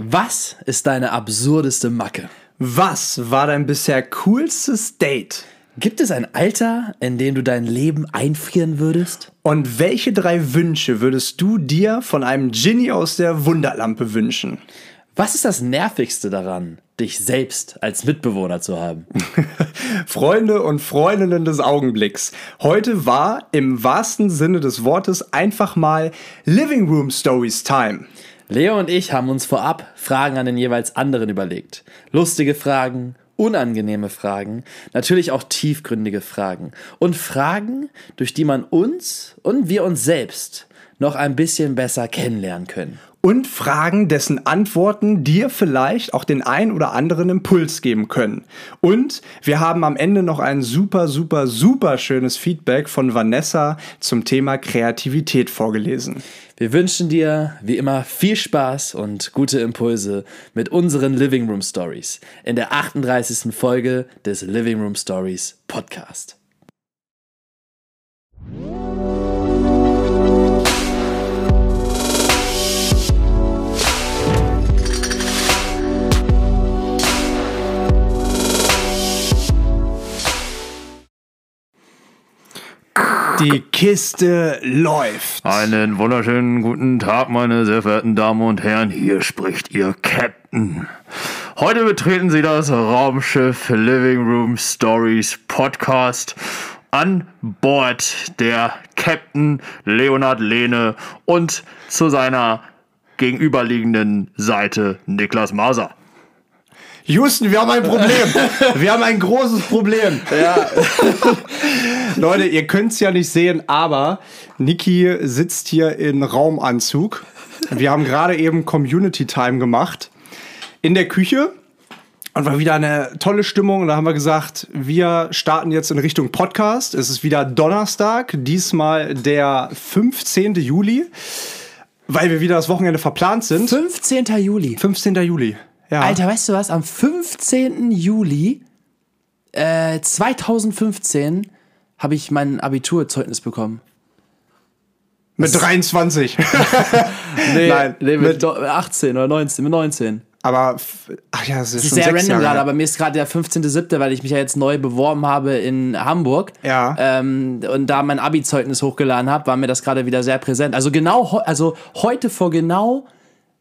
Was ist deine absurdeste Macke? Was war dein bisher coolstes Date? Gibt es ein Alter, in dem du dein Leben einfrieren würdest? Und welche drei Wünsche würdest du dir von einem Genie aus der Wunderlampe wünschen? Was ist das Nervigste daran, dich selbst als Mitbewohner zu haben? Freunde und Freundinnen des Augenblicks. Heute war im wahrsten Sinne des Wortes einfach mal Living Room Stories Time. Leo und ich haben uns vorab Fragen an den jeweils anderen überlegt. Lustige Fragen, unangenehme Fragen, natürlich auch tiefgründige Fragen und Fragen, durch die man uns und wir uns selbst noch ein bisschen besser kennenlernen können. Und Fragen, dessen Antworten dir vielleicht auch den ein oder anderen Impuls geben können. Und wir haben am Ende noch ein super, super, super schönes Feedback von Vanessa zum Thema Kreativität vorgelesen. Wir wünschen dir wie immer viel Spaß und gute Impulse mit unseren Living Room Stories in der 38. Folge des Living Room Stories Podcast. Die Kiste läuft. Einen wunderschönen guten Tag, meine sehr verehrten Damen und Herren. Hier spricht Ihr Captain. Heute betreten Sie das Raumschiff Living Room Stories Podcast an Bord der Captain Leonard Lehne und zu seiner gegenüberliegenden Seite Niklas Maser. Houston, wir haben ein Problem. Wir haben ein großes Problem. Ja, Leute, ihr könnt es ja nicht sehen, aber Niki sitzt hier in Raumanzug. Wir haben gerade eben Community Time gemacht in der Küche und war wieder eine tolle Stimmung. Und da haben wir gesagt, wir starten jetzt in Richtung Podcast. Es ist wieder Donnerstag, diesmal der 15. Juli, weil wir wieder das Wochenende verplant sind. 15. Juli. 15. Juli. Ja. Alter, weißt du was? Am 15. Juli äh, 2015 habe ich mein Abiturzeugnis bekommen. mit 23. Nee, Nein, nee, mit, mit- do- 18 oder 19, mit 19. aber, ach ja, das ist Das ist schon sehr sechs random gerade, aber mir ist gerade der 15.07., weil ich mich ja jetzt neu beworben habe in Hamburg. Ja. Ähm, und da mein Abi-Zeugnis hochgeladen habe, war mir das gerade wieder sehr präsent. Also genau, also heute vor genau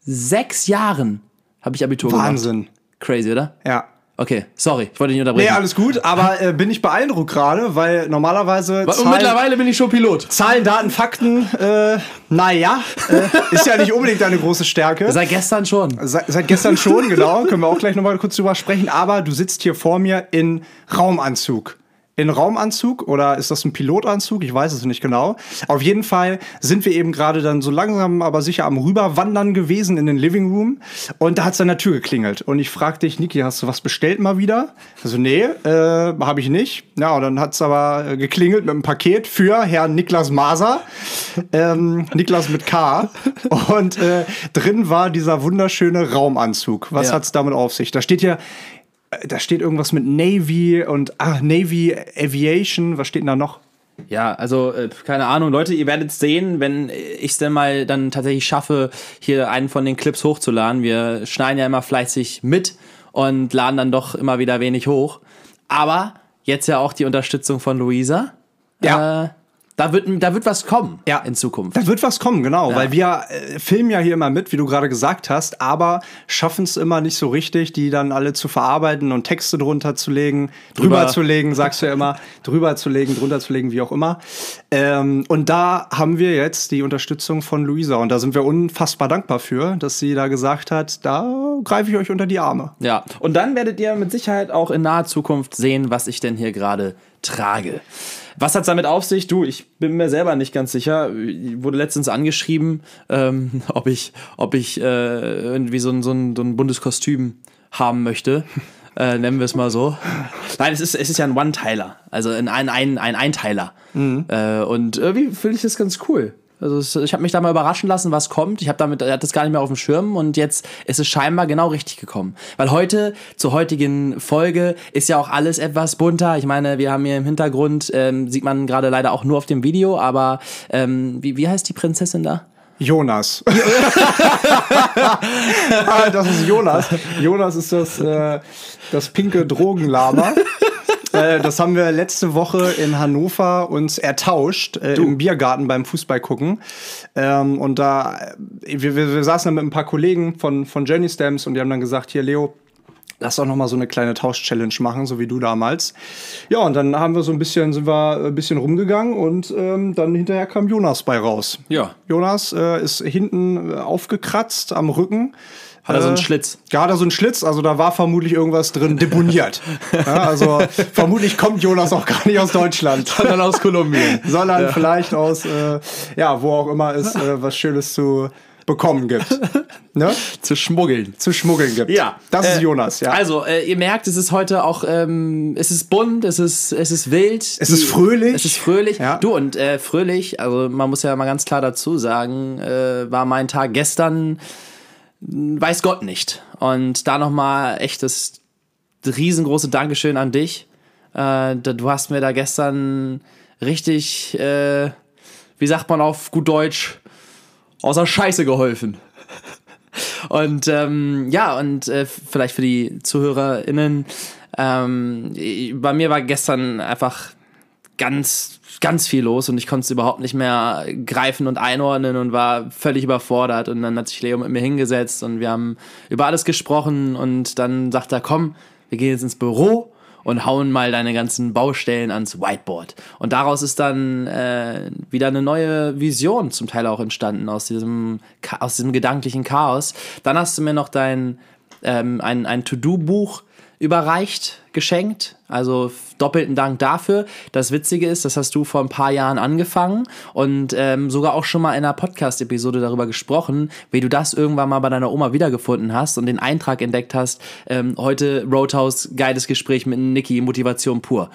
sechs Jahren habe ich Abitur Wahnsinn. gemacht. Crazy, oder? Ja. Okay, sorry, ich wollte dich nicht Nee, unterbrechen. alles gut, aber äh, bin ich beeindruckt gerade, weil normalerweise und Zahlen, mittlerweile bin ich schon Pilot. Zahlen Daten, Fakten, äh, naja, äh, ist ja nicht unbedingt deine große Stärke. Seit gestern schon. Seit, seit gestern schon, genau, können wir auch gleich nochmal kurz drüber sprechen, aber du sitzt hier vor mir in Raumanzug. In Raumanzug oder ist das ein Pilotanzug? Ich weiß es nicht genau. Auf jeden Fall sind wir eben gerade dann so langsam, aber sicher am Rüberwandern gewesen in den Living Room und da hat es an der Tür geklingelt und ich fragte dich, Niki, hast du was bestellt mal wieder? Also nee, äh, habe ich nicht. Ja, und dann hat es aber äh, geklingelt mit einem Paket für Herrn Niklas Maser, ähm, Niklas mit K und äh, drin war dieser wunderschöne Raumanzug. Was Ja. hat's damit auf sich? Da steht ja da steht irgendwas mit Navy und ah, Navy Aviation. Was steht denn da noch? Ja, also äh, keine Ahnung, Leute, ihr werdet sehen, wenn ich es denn mal dann tatsächlich schaffe, hier einen von den Clips hochzuladen. Wir schneiden ja immer fleißig mit und laden dann doch immer wieder wenig hoch. Aber jetzt ja auch die Unterstützung von Luisa. Ja. Äh, da wird, da wird was kommen Ja. in Zukunft. Da wird was kommen, genau, weil wir äh, filmen ja hier immer mit, wie du gerade gesagt hast, aber schaffen es immer nicht so richtig, die dann alle zu verarbeiten und Texte drunter zu legen, drüber, Drüber. zu legen, sagst du ja immer, drüber zu legen, drunter zu legen, wie auch immer. Ähm, und da haben wir jetzt die Unterstützung von Luisa und da sind wir unfassbar dankbar für, dass sie da gesagt hat, da greife ich euch unter die Arme. Ja, und dann werdet ihr mit Sicherheit auch in naher Zukunft sehen, was ich denn hier gerade trage. Was hat's damit auf sich? Du, ich bin mir selber nicht ganz sicher. Ich wurde letztens angeschrieben, ähm, ob ich, ob ich äh, irgendwie so ein, so, ein, so ein buntes Kostüm haben möchte. Äh, nennen wir es mal so. Nein, es ist, es ist ja ein One-Teiler, also ein, ein, ein, ein Einteiler. Äh, und irgendwie finde ich das ganz cool. Also ich habe mich da mal überraschen lassen, was kommt. Ich habe damit, ich hatte das gar nicht mehr auf dem Schirm und jetzt ist es scheinbar genau richtig gekommen. Weil heute, zur heutigen Folge, ist ja auch alles etwas bunter. Ich meine, wir haben hier im Hintergrund, ähm, sieht man gerade leider auch nur auf dem Video, aber ähm, wie, wie heißt die Prinzessin da? Jonas. Ah, das ist Jonas. Jonas ist das, äh, das pinke Drogenlama. Äh, das haben wir letzte Woche in Hannover uns ertauscht äh, im Biergarten beim Fußball gucken. Ähm, und da, äh, wir, wir, wir saßen dann mit ein paar Kollegen von, von Jenny Stamps und die haben dann gesagt, hier Leo, lass doch noch mal so eine kleine Tausch-Challenge machen, so wie du damals. Ja, und dann haben wir so ein bisschen, sind wir ein bisschen rumgegangen und ähm, dann hinterher kam Jonas bei raus. Ja. Jonas äh, ist hinten äh, aufgekratzt am Rücken. Hat er so einen Äh, Schlitz? Ja, hat er so einen Schlitz, also da war vermutlich irgendwas drin deponiert. ja, also vermutlich kommt Jonas auch gar nicht aus Deutschland. Sondern aus Kolumbien. sondern vielleicht aus, äh, ja, wo auch immer es äh, was Schönes zu bekommen gibt. ne? Zu schmuggeln. Zu schmuggeln gibt. Ja. Das ist Äh, Jonas, ja. Also, äh, ihr merkt, es ist heute auch, ähm, es ist bunt, es ist, es ist wild. Es ist fröhlich. Es ist fröhlich. Ja. Du, und äh, fröhlich, also man muss ja mal ganz klar dazu sagen, äh, war mein Tag gestern, weiß Gott nicht. Und da nochmal echt das riesengroße Dankeschön an dich. Äh, du hast mir da gestern richtig, äh, wie sagt man auf gut Deutsch, außer Scheiße geholfen. Und ähm, ja, und äh, vielleicht für die ZuhörerInnen, ähm, bei mir war gestern einfach ganz, ganz viel los und ich konnte es überhaupt nicht mehr greifen und einordnen und war völlig überfordert. Und dann hat sich Leo mit mir hingesetzt und wir haben über alles gesprochen und dann sagt er, komm, wir gehen jetzt ins Büro und hauen mal deine ganzen Baustellen ans Whiteboard. Und daraus ist dann äh, wieder eine neue Vision zum Teil auch entstanden aus diesem, aus diesem gedanklichen Chaos. Dann hast du mir noch dein ähm, ein, ein To-Do-Buch überreicht, geschenkt. Also doppelten Dank dafür. Das Witzige ist, das hast du vor ein paar Jahren angefangen und ähm, sogar auch schon mal in einer Podcast-Episode darüber gesprochen, wie du das irgendwann mal bei deiner Oma wiedergefunden hast und den Eintrag entdeckt hast. Ähm, heute Roadhouse, geiles Gespräch mit Niki, Motivation pur.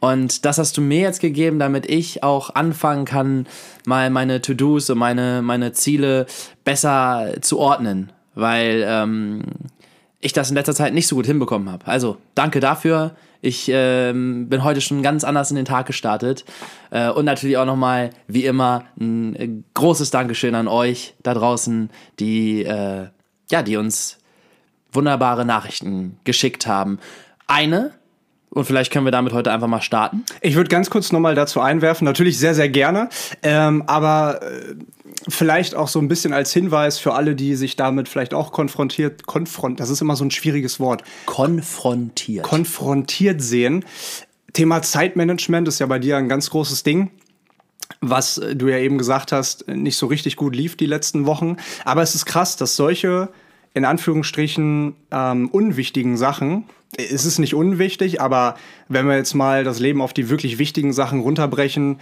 Und das hast du mir jetzt gegeben, damit ich auch anfangen kann, mal meine To-Dos und meine, meine Ziele besser zu ordnen. Weil ähm, ich das in letzter Zeit nicht so gut hinbekommen habe. Also danke dafür. Ich ähm, bin heute schon ganz anders in den Tag gestartet. Äh, und natürlich auch nochmal, wie immer, ein äh, großes Dankeschön an euch da draußen, die, äh, ja, die uns wunderbare Nachrichten geschickt haben. Eine, und vielleicht können wir damit heute einfach mal starten. Ich würde ganz kurz nochmal dazu einwerfen, natürlich sehr, sehr gerne, ähm, aber äh, vielleicht auch so ein bisschen als Hinweis für alle, die sich damit vielleicht auch konfrontiert, konfront, das ist immer so ein schwieriges Wort, Konfrontiert. konfrontiert sehen. Thema Zeitmanagement ist ja bei dir ein ganz großes Ding was äh, du ja eben gesagt hast, nicht so richtig gut lief die letzten Wochen. Aber es ist krass, dass solche, in Anführungsstrichen, ähm, unwichtigen Sachen, es ist nicht unwichtig, aber wenn wir jetzt mal das Leben auf die wirklich wichtigen Sachen runterbrechen,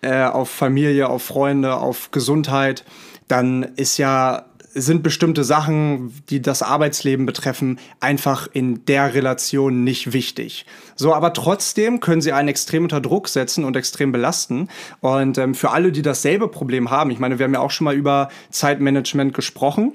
äh, auf Familie, auf Freunde, auf Gesundheit, dann ist ja sind bestimmte Sachen, die das Arbeitsleben betreffen, einfach in der Relation nicht wichtig. So, aber trotzdem können sie einen extrem unter Druck setzen und extrem belasten. Und ähm, für alle, die dasselbe Problem haben, ich meine, wir haben ja auch schon mal über Zeitmanagement gesprochen.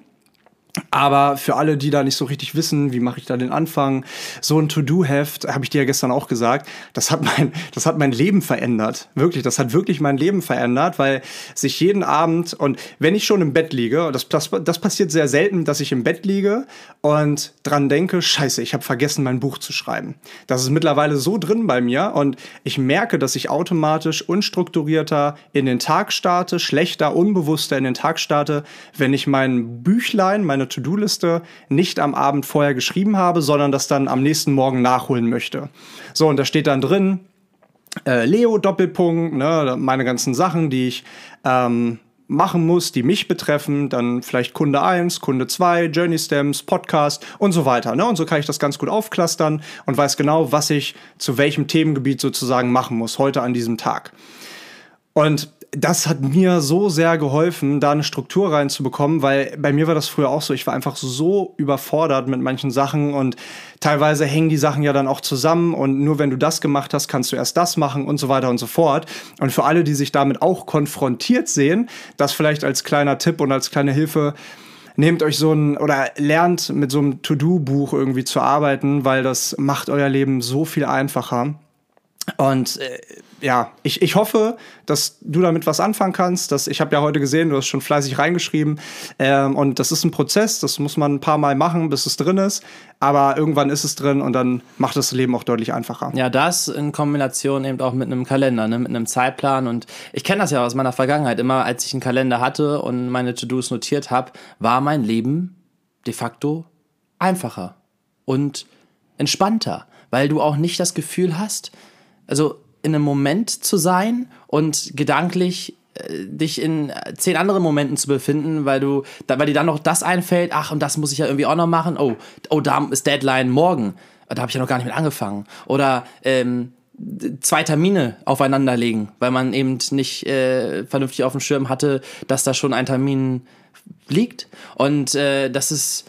Aber für alle, die da nicht so richtig wissen, wie mache ich da den Anfang, so ein To-Do-Heft, habe ich dir ja gestern auch gesagt, das hat mein, das hat mein Leben verändert. Wirklich, das hat wirklich mein Leben verändert, weil sich jeden Abend und wenn ich schon im Bett liege, das, das, das passiert sehr selten, dass ich im Bett liege und dran denke, scheiße, ich habe vergessen, mein Buch zu schreiben. Das ist mittlerweile so drin bei mir und ich merke, dass ich automatisch unstrukturierter in den Tag starte, schlechter, unbewusster in den Tag starte, wenn ich mein Büchlein, meine To-Do-Liste nicht am Abend vorher geschrieben habe, sondern das dann am nächsten Morgen nachholen möchte. So, und da steht dann drin, äh, Leo Doppelpunkt, ne, meine ganzen Sachen, die ich ähm, machen muss, die mich betreffen, dann vielleicht Kunde 1, Kunde 2, Journey Stems, Podcast und so weiter. Ne? Und so kann ich das ganz gut aufklustern und weiß genau, was ich zu welchem Themengebiet sozusagen machen muss, heute an diesem Tag. Und das hat mir so sehr geholfen, da eine Struktur reinzubekommen, weil bei mir war das früher auch so. Ich war einfach so überfordert mit manchen Sachen und teilweise hängen die Sachen ja dann auch zusammen und nur wenn du das gemacht hast, kannst du erst das machen und so weiter und so fort. Und für alle, die sich damit auch konfrontiert sehen, das vielleicht als kleiner Tipp und als kleine Hilfe, nehmt euch so ein oder lernt mit so einem To-Do-Buch irgendwie zu arbeiten, weil das macht euer Leben so viel einfacher. Und äh, ja, ich, ich hoffe, dass du damit was anfangen kannst. Dass, ich habe ja heute gesehen, du hast schon fleißig reingeschrieben. Ähm, und das ist ein Prozess, das muss man ein paar Mal machen, bis es drin ist. Aber irgendwann ist es drin und dann macht das Leben auch deutlich einfacher. Ja, das in Kombination eben auch mit einem Kalender, ne, mit einem Zeitplan. Und ich kenne das ja aus meiner Vergangenheit. Immer als ich einen Kalender hatte und meine To-Dos notiert habe, war mein Leben de facto einfacher und entspannter, weil du auch nicht das Gefühl hast, also in einem Moment zu sein und gedanklich äh, dich in zehn anderen Momenten zu befinden, weil du, da, weil dir dann noch das einfällt, ach, und das muss ich ja irgendwie auch noch machen. Oh, oh, da ist Deadline morgen. Da habe ich ja noch gar nicht mit angefangen. Oder ähm, zwei Termine aufeinander legen, weil man eben nicht äh, vernünftig auf dem Schirm hatte, dass da schon ein Termin liegt. Und äh, das ist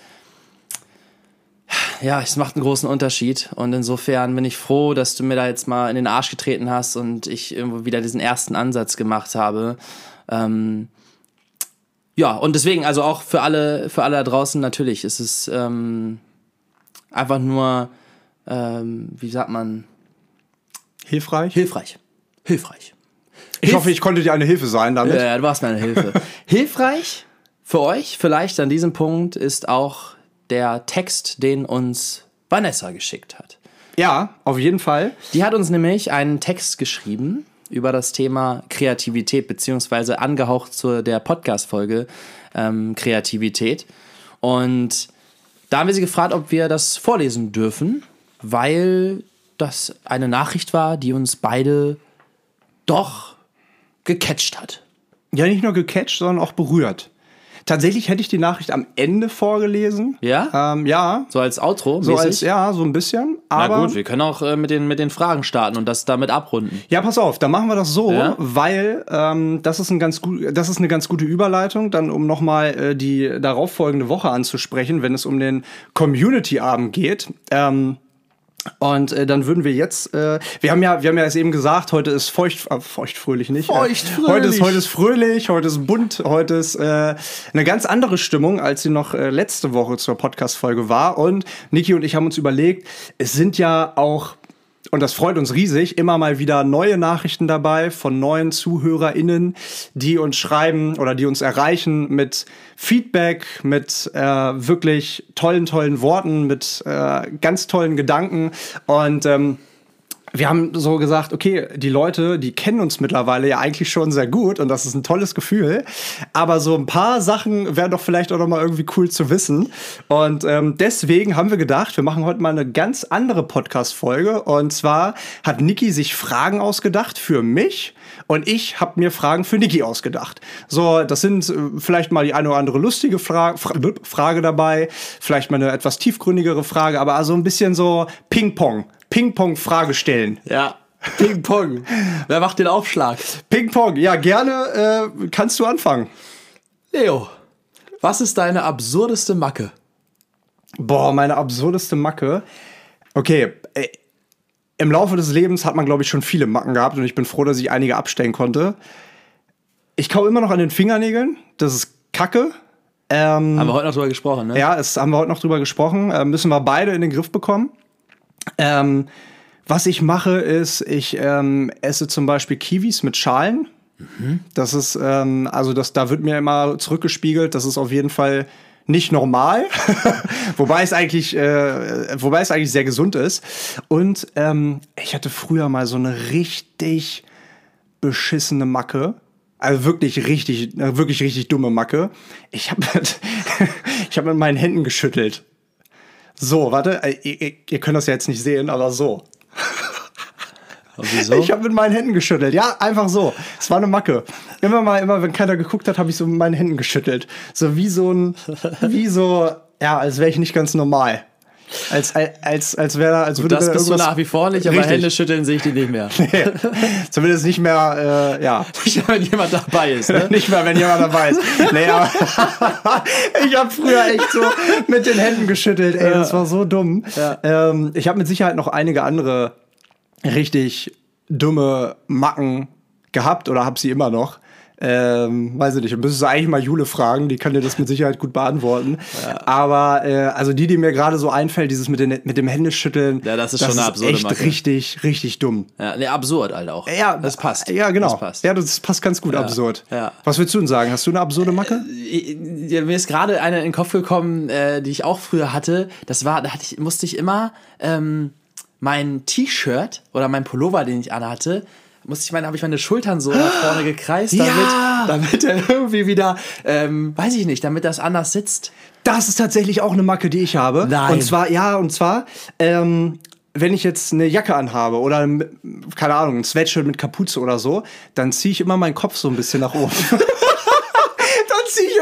ja, es macht einen großen Unterschied. Und insofern bin ich froh, dass du mir da jetzt mal in den Arsch getreten hast und ich irgendwo wieder diesen ersten Ansatz gemacht habe. Ähm, ja, und deswegen, also auch für alle, für alle da draußen, natürlich ist es ähm, einfach nur, ähm, wie sagt man? Hilfreich? Hilfreich. Hilfreich. Ich Hilf hoffe, ich konnte dir eine Hilfe sein damit. Ja, du warst mir eine Hilfe. Hilfreich für euch vielleicht an diesem Punkt ist auch der Text, den uns Vanessa geschickt hat. Ja, auf jeden Fall. Die hat uns nämlich einen Text geschrieben über das Thema Kreativität, beziehungsweise angehaucht zu der Podcast-Folge ähm, Kreativität. Und da haben wir sie gefragt, ob wir das vorlesen dürfen, weil das eine Nachricht war, die uns beide doch gecatcht hat. Ja, nicht nur gecatcht, sondern auch berührt. Tatsächlich hätte ich die Nachricht am Ende vorgelesen. Ja? Ähm, ja. So als Outro? So als, ja, so ein bisschen. Aber Na gut, wir können auch äh, mit, den, mit den Fragen starten und das damit abrunden. Ja, pass auf, dann machen wir das so, ja? weil ähm, das, ist ein ganz gut, das ist eine ganz gute Überleitung, dann um nochmal äh, die darauffolgende Woche anzusprechen, wenn es um den Community-Abend geht. Ähm, und äh, dann würden wir jetzt, äh, wir haben ja, wir haben ja jetzt eben gesagt, heute ist feucht, äh, feuchtfröhlich nicht. Feuchtfröhlich. Äh, heute ist, heute ist fröhlich, heute ist bunt, heute ist äh, eine ganz andere Stimmung, als sie noch äh, letzte Woche zur Podcast-Folge war. Und Niki und ich haben uns überlegt, es sind ja auch und das freut uns riesig, immer mal wieder neue Nachrichten dabei von neuen ZuhörerInnen, die uns schreiben oder die uns erreichen mit Feedback, mit äh, wirklich tollen, tollen Worten, mit äh, ganz tollen Gedanken. Und ähm, wir haben so gesagt, okay, die Leute, die kennen uns mittlerweile ja eigentlich schon sehr gut und das ist ein tolles Gefühl. Aber so ein paar Sachen wären doch vielleicht auch noch mal irgendwie cool zu wissen. Und ähm, deswegen haben wir gedacht, wir machen heute mal eine ganz andere Podcast-Folge. Und zwar hat Niki sich Fragen ausgedacht für mich und ich habe mir Fragen für Niki ausgedacht. So, das sind äh, vielleicht mal die eine oder andere lustige Fra Fra Frage dabei, vielleicht mal eine etwas tiefgründigere Frage, aber also ein bisschen so Ping-Pong. Ping-Pong-Frage stellen. Ja. Ping-Pong. Wer macht den Aufschlag? Ping-Pong, ja, gerne äh, kannst du anfangen. Leo, was ist deine absurdeste Macke? Boah, meine absurdeste Macke. Okay, äh, im Laufe des Lebens hat man, glaube ich, schon viele Macken gehabt und ich bin froh, dass ich einige abstellen konnte. Ich kau immer noch an den Fingernägeln. Das ist Kacke. Ähm, haben wir heute noch drüber gesprochen, ne? Ja, es haben wir heute noch drüber gesprochen. Äh, müssen wir beide in den Griff bekommen. Ähm, was ich mache, ist, ich ähm, esse zum Beispiel Kiwis mit Schalen. Mhm. Das ist, ähm, also das, da wird mir immer zurückgespiegelt, das ist auf jeden Fall nicht normal, wobei es eigentlich, äh, wobei es eigentlich sehr gesund ist. Und ähm, ich hatte früher mal so eine richtig beschissene Macke. Also wirklich richtig, äh, wirklich richtig dumme Macke. Ich habe ich hab mit meinen Händen geschüttelt. So, warte, äh, ihr, ihr könnt das ja jetzt nicht sehen, aber so. Wieso? Ich habe mit meinen Händen geschüttelt. Ja, einfach so. Es war eine Macke. Immer mal, immer wenn keiner geguckt hat, habe ich so mit meinen Händen geschüttelt. So wie so ein, wie so, ja, als wäre ich nicht ganz normal. Als, als, als wäre, als würde Das bist du nach wie vor nicht, aber Hände schütteln sehe ich die nicht mehr. nee, zumindest nicht mehr, äh, ja. Nicht mehr, wenn jemand dabei ist, ne? nicht mehr, wenn jemand dabei ist. Nee, aber ich habe früher echt so mit den Händen geschüttelt, ey, ja. das war so dumm. Ja. Ähm, ich habe mit Sicherheit noch einige andere richtig dumme Macken gehabt oder habe sie immer noch. Ähm, weiß ich nicht. Müsstest du eigentlich mal Jule fragen, die kann dir das mit Sicherheit gut beantworten. Aber äh, also die, die mir gerade so einfällt, dieses mit, den, mit dem Händeschütteln, Ja, das ist schon eine absurde echt Macke. richtig, richtig dumm. Ja, nee, absurd halt auch. Ja, das passt. Ja, genau. Das passt. Ja, das passt ganz gut, absurd. ja. Was willst du denn sagen? Hast du eine absurde Macke? Ja, mir ist gerade eine in den Kopf gekommen, äh, die ich auch früher hatte. Das war, da hatte ich, musste ich immer ähm, mein T-Shirt oder mein Pullover, den ich anhatte, musste ich meine, habe ich meine Schultern so nach vorne gekreist, damit, Ja! damit er irgendwie wieder, ähm, weiß ich nicht, damit das anders sitzt. Das ist tatsächlich auch eine Macke, die ich habe. Nein. Und zwar, ja, und zwar, ähm, wenn ich jetzt eine Jacke anhabe oder, ein- keine Ahnung, ein Sweatshirt mit Kapuze oder so, dann ziehe ich immer meinen Kopf so ein bisschen nach oben.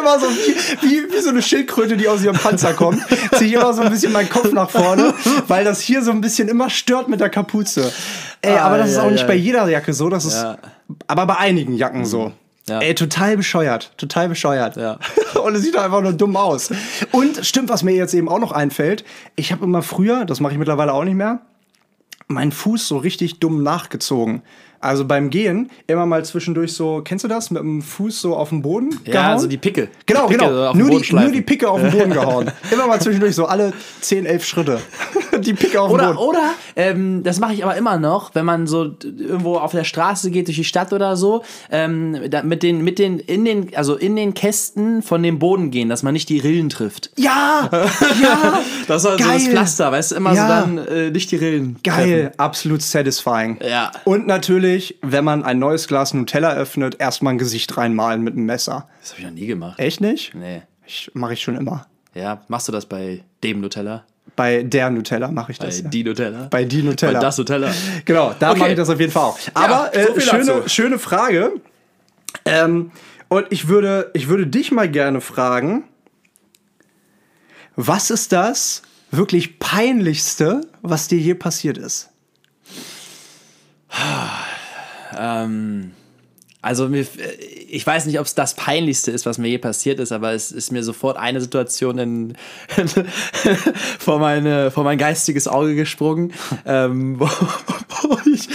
immer so wie, wie, wie so eine Schildkröte, die aus ihrem Panzer kommt, ziehe ich immer so ein bisschen meinen Kopf nach vorne, weil das hier so ein bisschen immer stört mit der Kapuze. Ey, aber das ist auch ei, nicht ei. bei jeder Jacke so, das ist Ja. aber bei einigen Jacken so. Ja. Ey, total bescheuert, total bescheuert. Ja. Und es sieht einfach nur dumm aus. Und stimmt, was mir jetzt eben auch noch einfällt, ich habe immer früher, das mache ich mittlerweile auch nicht mehr, meinen Fuß so richtig dumm nachgezogen. Also beim Gehen immer mal zwischendurch so, kennst du das, mit dem Fuß so auf den Boden Ja, also die Picke. Genau, die Picke genau. so Nur die, nur die Picke auf den Boden gehauen. Immer mal zwischendurch so alle 10, 11 Schritte. Die Picke auf den Oder, Boden. oder ähm, das mache ich aber immer noch, wenn man so irgendwo auf der Straße geht durch die Stadt oder so, ähm, da, mit den, mit den, in den, also in den Kästen von dem Boden gehen, dass man nicht die Rillen trifft. Ja, ja. Das ist also Geil. das Pflaster, weißt du, immer Ja. so dann äh, nicht die Rillen. Geil, absolut satisfying. Ja. Und natürlich, wenn man ein neues Glas Nutella öffnet, erstmal ein Gesicht reinmalen mit einem Messer. Das habe ich noch nie gemacht. Echt nicht? Nee. Mache ich schon immer. Ja, machst du das bei dem Nutella? Bei der Nutella mache ich Bei das. ja. die Nutella? Bei die Nutella. Bei das Nutella? Genau, da Okay. mache ich das auf jeden Fall auch. Aber so äh, viel schöne, dazu. schöne Frage. Ähm, und ich würde, ich würde dich mal gerne fragen, was ist das wirklich peinlichste, was dir je passiert ist? Ähm, also mir, ich weiß nicht, ob es das Peinlichste ist, was mir je passiert ist, aber es ist mir sofort eine Situation in, vor, meine, vor mein geistiges Auge gesprungen, ähm, wo, wo, ich,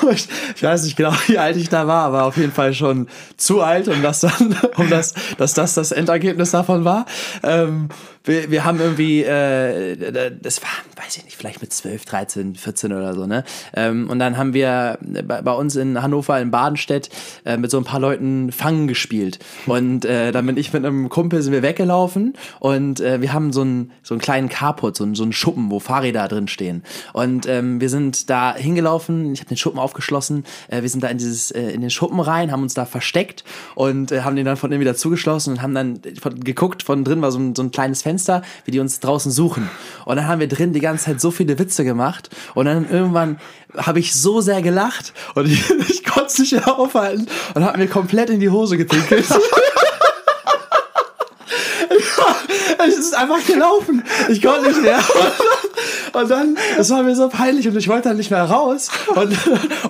wo ich, ich weiß nicht genau, wie alt ich da war, aber auf jeden Fall schon zu alt, um das dann, um das, dass das das Endergebnis davon war. Ähm, wir, wir haben irgendwie, äh, das war, weiß ich nicht, vielleicht mit 12, 13, 14 oder so, ne? Ähm, und dann haben wir bei, bei uns in Hannover, in Badenstedt, äh, mit so ein paar Leuten Fangen gespielt. Und äh, dann bin ich mit einem Kumpel, sind wir weggelaufen und äh, wir haben so einen, so einen kleinen Carport, so einen, so einen Schuppen, wo Fahrräder drin stehen. Und ähm, wir sind da hingelaufen, ich habe den Schuppen aufgeschlossen, äh, wir sind da in, dieses, äh, in den Schuppen rein, haben uns da versteckt und äh, haben den dann von innen wieder zugeschlossen und haben dann von, geguckt, von drin war so ein, so ein kleines Fenster, wie die uns draußen suchen. Und dann haben wir drin die ganze Zeit so viele Witze gemacht und dann irgendwann habe ich so sehr gelacht und ich, ich konnte es nicht aufhalten und habe mir komplett in die Hose gepinkelt. Es ist einfach gelaufen. Ich konnte nicht mehr. Und dann, das war mir so peinlich und ich wollte dann nicht mehr raus. Und,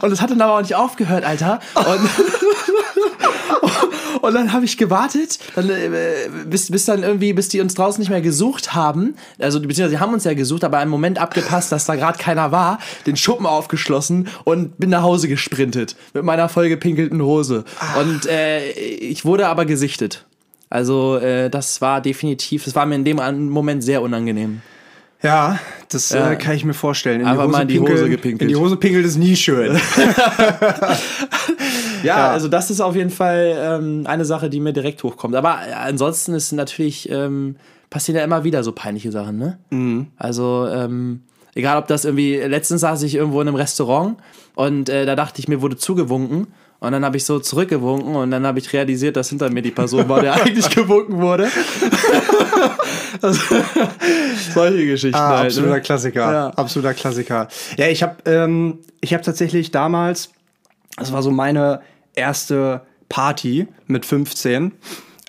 und es hat dann aber auch nicht aufgehört, Alter. Und, und dann habe ich gewartet, dann, äh, bis, bis dann irgendwie, bis die uns draußen nicht mehr gesucht haben. Also, beziehungsweise sie haben uns ja gesucht, aber einen Moment abgepasst, dass da gerade keiner war, den Schuppen aufgeschlossen und bin nach Hause gesprintet. Mit meiner vollgepinkelten Hose. Und äh, ich wurde aber gesichtet. Also, äh, das war definitiv, das war mir in dem Moment sehr unangenehm. Ja, das Ja. Äh, kann ich mir vorstellen. In Einfach mal in die Hose gepinkelt. In die Hose pinkelt ist nie schön. Ja, also das ist auf jeden Fall ähm, eine Sache, die mir direkt hochkommt. Aber äh, ansonsten ist natürlich, ähm, passieren ja immer wieder so peinliche Sachen, ne? Also, ähm, egal ob das irgendwie, letztens saß ich irgendwo in einem Restaurant und äh, da dachte ich, mir wurde zugewunken. Und dann habe ich so zurückgewunken und dann habe ich realisiert, dass hinter mir die Person war, der eigentlich gewunken wurde. solche Geschichten Ah, halt. absoluter Ne? Klassiker. Ja. Absoluter Klassiker. Ja, ich habe ähm, ich hab tatsächlich damals, das war so meine erste Party mit 15.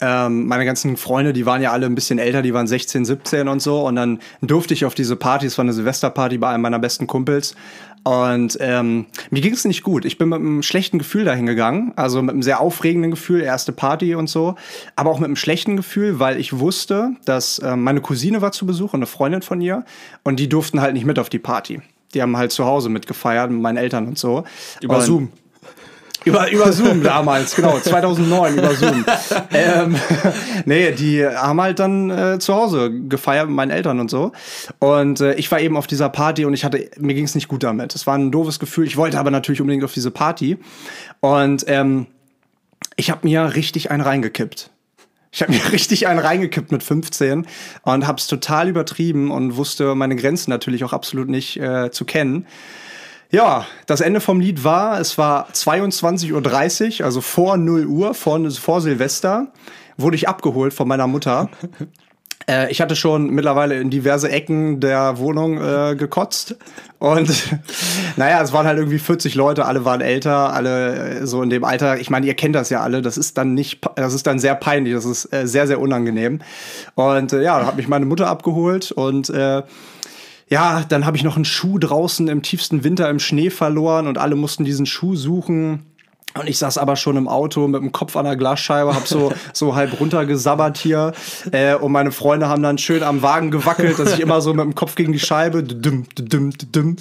Ähm, meine ganzen Freunde, die waren ja alle ein bisschen älter, die waren 16, 17 und so. Und dann durfte ich auf diese Party, es war eine Silvesterparty bei einem meiner besten Kumpels. Und ähm, mir ging es nicht gut. Ich bin mit einem schlechten Gefühl dahin gegangen. Also mit einem sehr aufregenden Gefühl, erste Party und so. Aber auch mit einem schlechten Gefühl, weil ich wusste, dass ähm, meine Cousine war zu Besuch und eine Freundin von ihr. Und die durften halt nicht mit auf die Party. Die haben halt zu Hause mitgefeiert mit meinen Eltern und so. Über und Zoom. Über, über Zoom damals, genau, 2009 über Zoom. ähm, nee, die haben halt dann äh, zu Hause gefeiert mit meinen Eltern und so. Und äh, ich war eben auf dieser Party und ich hatte, mir ging es nicht gut damit. Es war ein doofes Gefühl. Ich wollte aber natürlich unbedingt auf diese Party. Und ähm, ich habe mir richtig einen reingekippt. Ich habe mir richtig einen reingekippt mit 15 und habe es total übertrieben und wusste meine Grenzen natürlich auch absolut nicht äh, zu kennen. Ja, das Ende vom Lied war, es war 22.30 Uhr, also vor 0 Uhr, vor, vor Silvester, wurde ich abgeholt von meiner Mutter. äh, ich hatte schon mittlerweile in diverse Ecken der Wohnung äh, gekotzt. Und naja, es waren halt irgendwie 40 Leute, alle waren älter, alle äh, so in dem Alter. Ich meine, ihr kennt das ja alle, das ist dann nicht, das ist dann sehr peinlich, das ist äh, sehr, sehr unangenehm. Und äh, ja, da hat mich meine Mutter abgeholt und äh, ja, dann habe ich noch einen Schuh draußen im tiefsten Winter im Schnee verloren und alle mussten diesen Schuh suchen. Und ich saß aber schon im Auto mit dem Kopf an der Glasscheibe, hab so, so halb runtergesabbert hier. Äh, und meine Freunde haben dann schön am Wagen gewackelt, dass ich immer so mit dem Kopf gegen die Scheibe. Düm, düm, düm.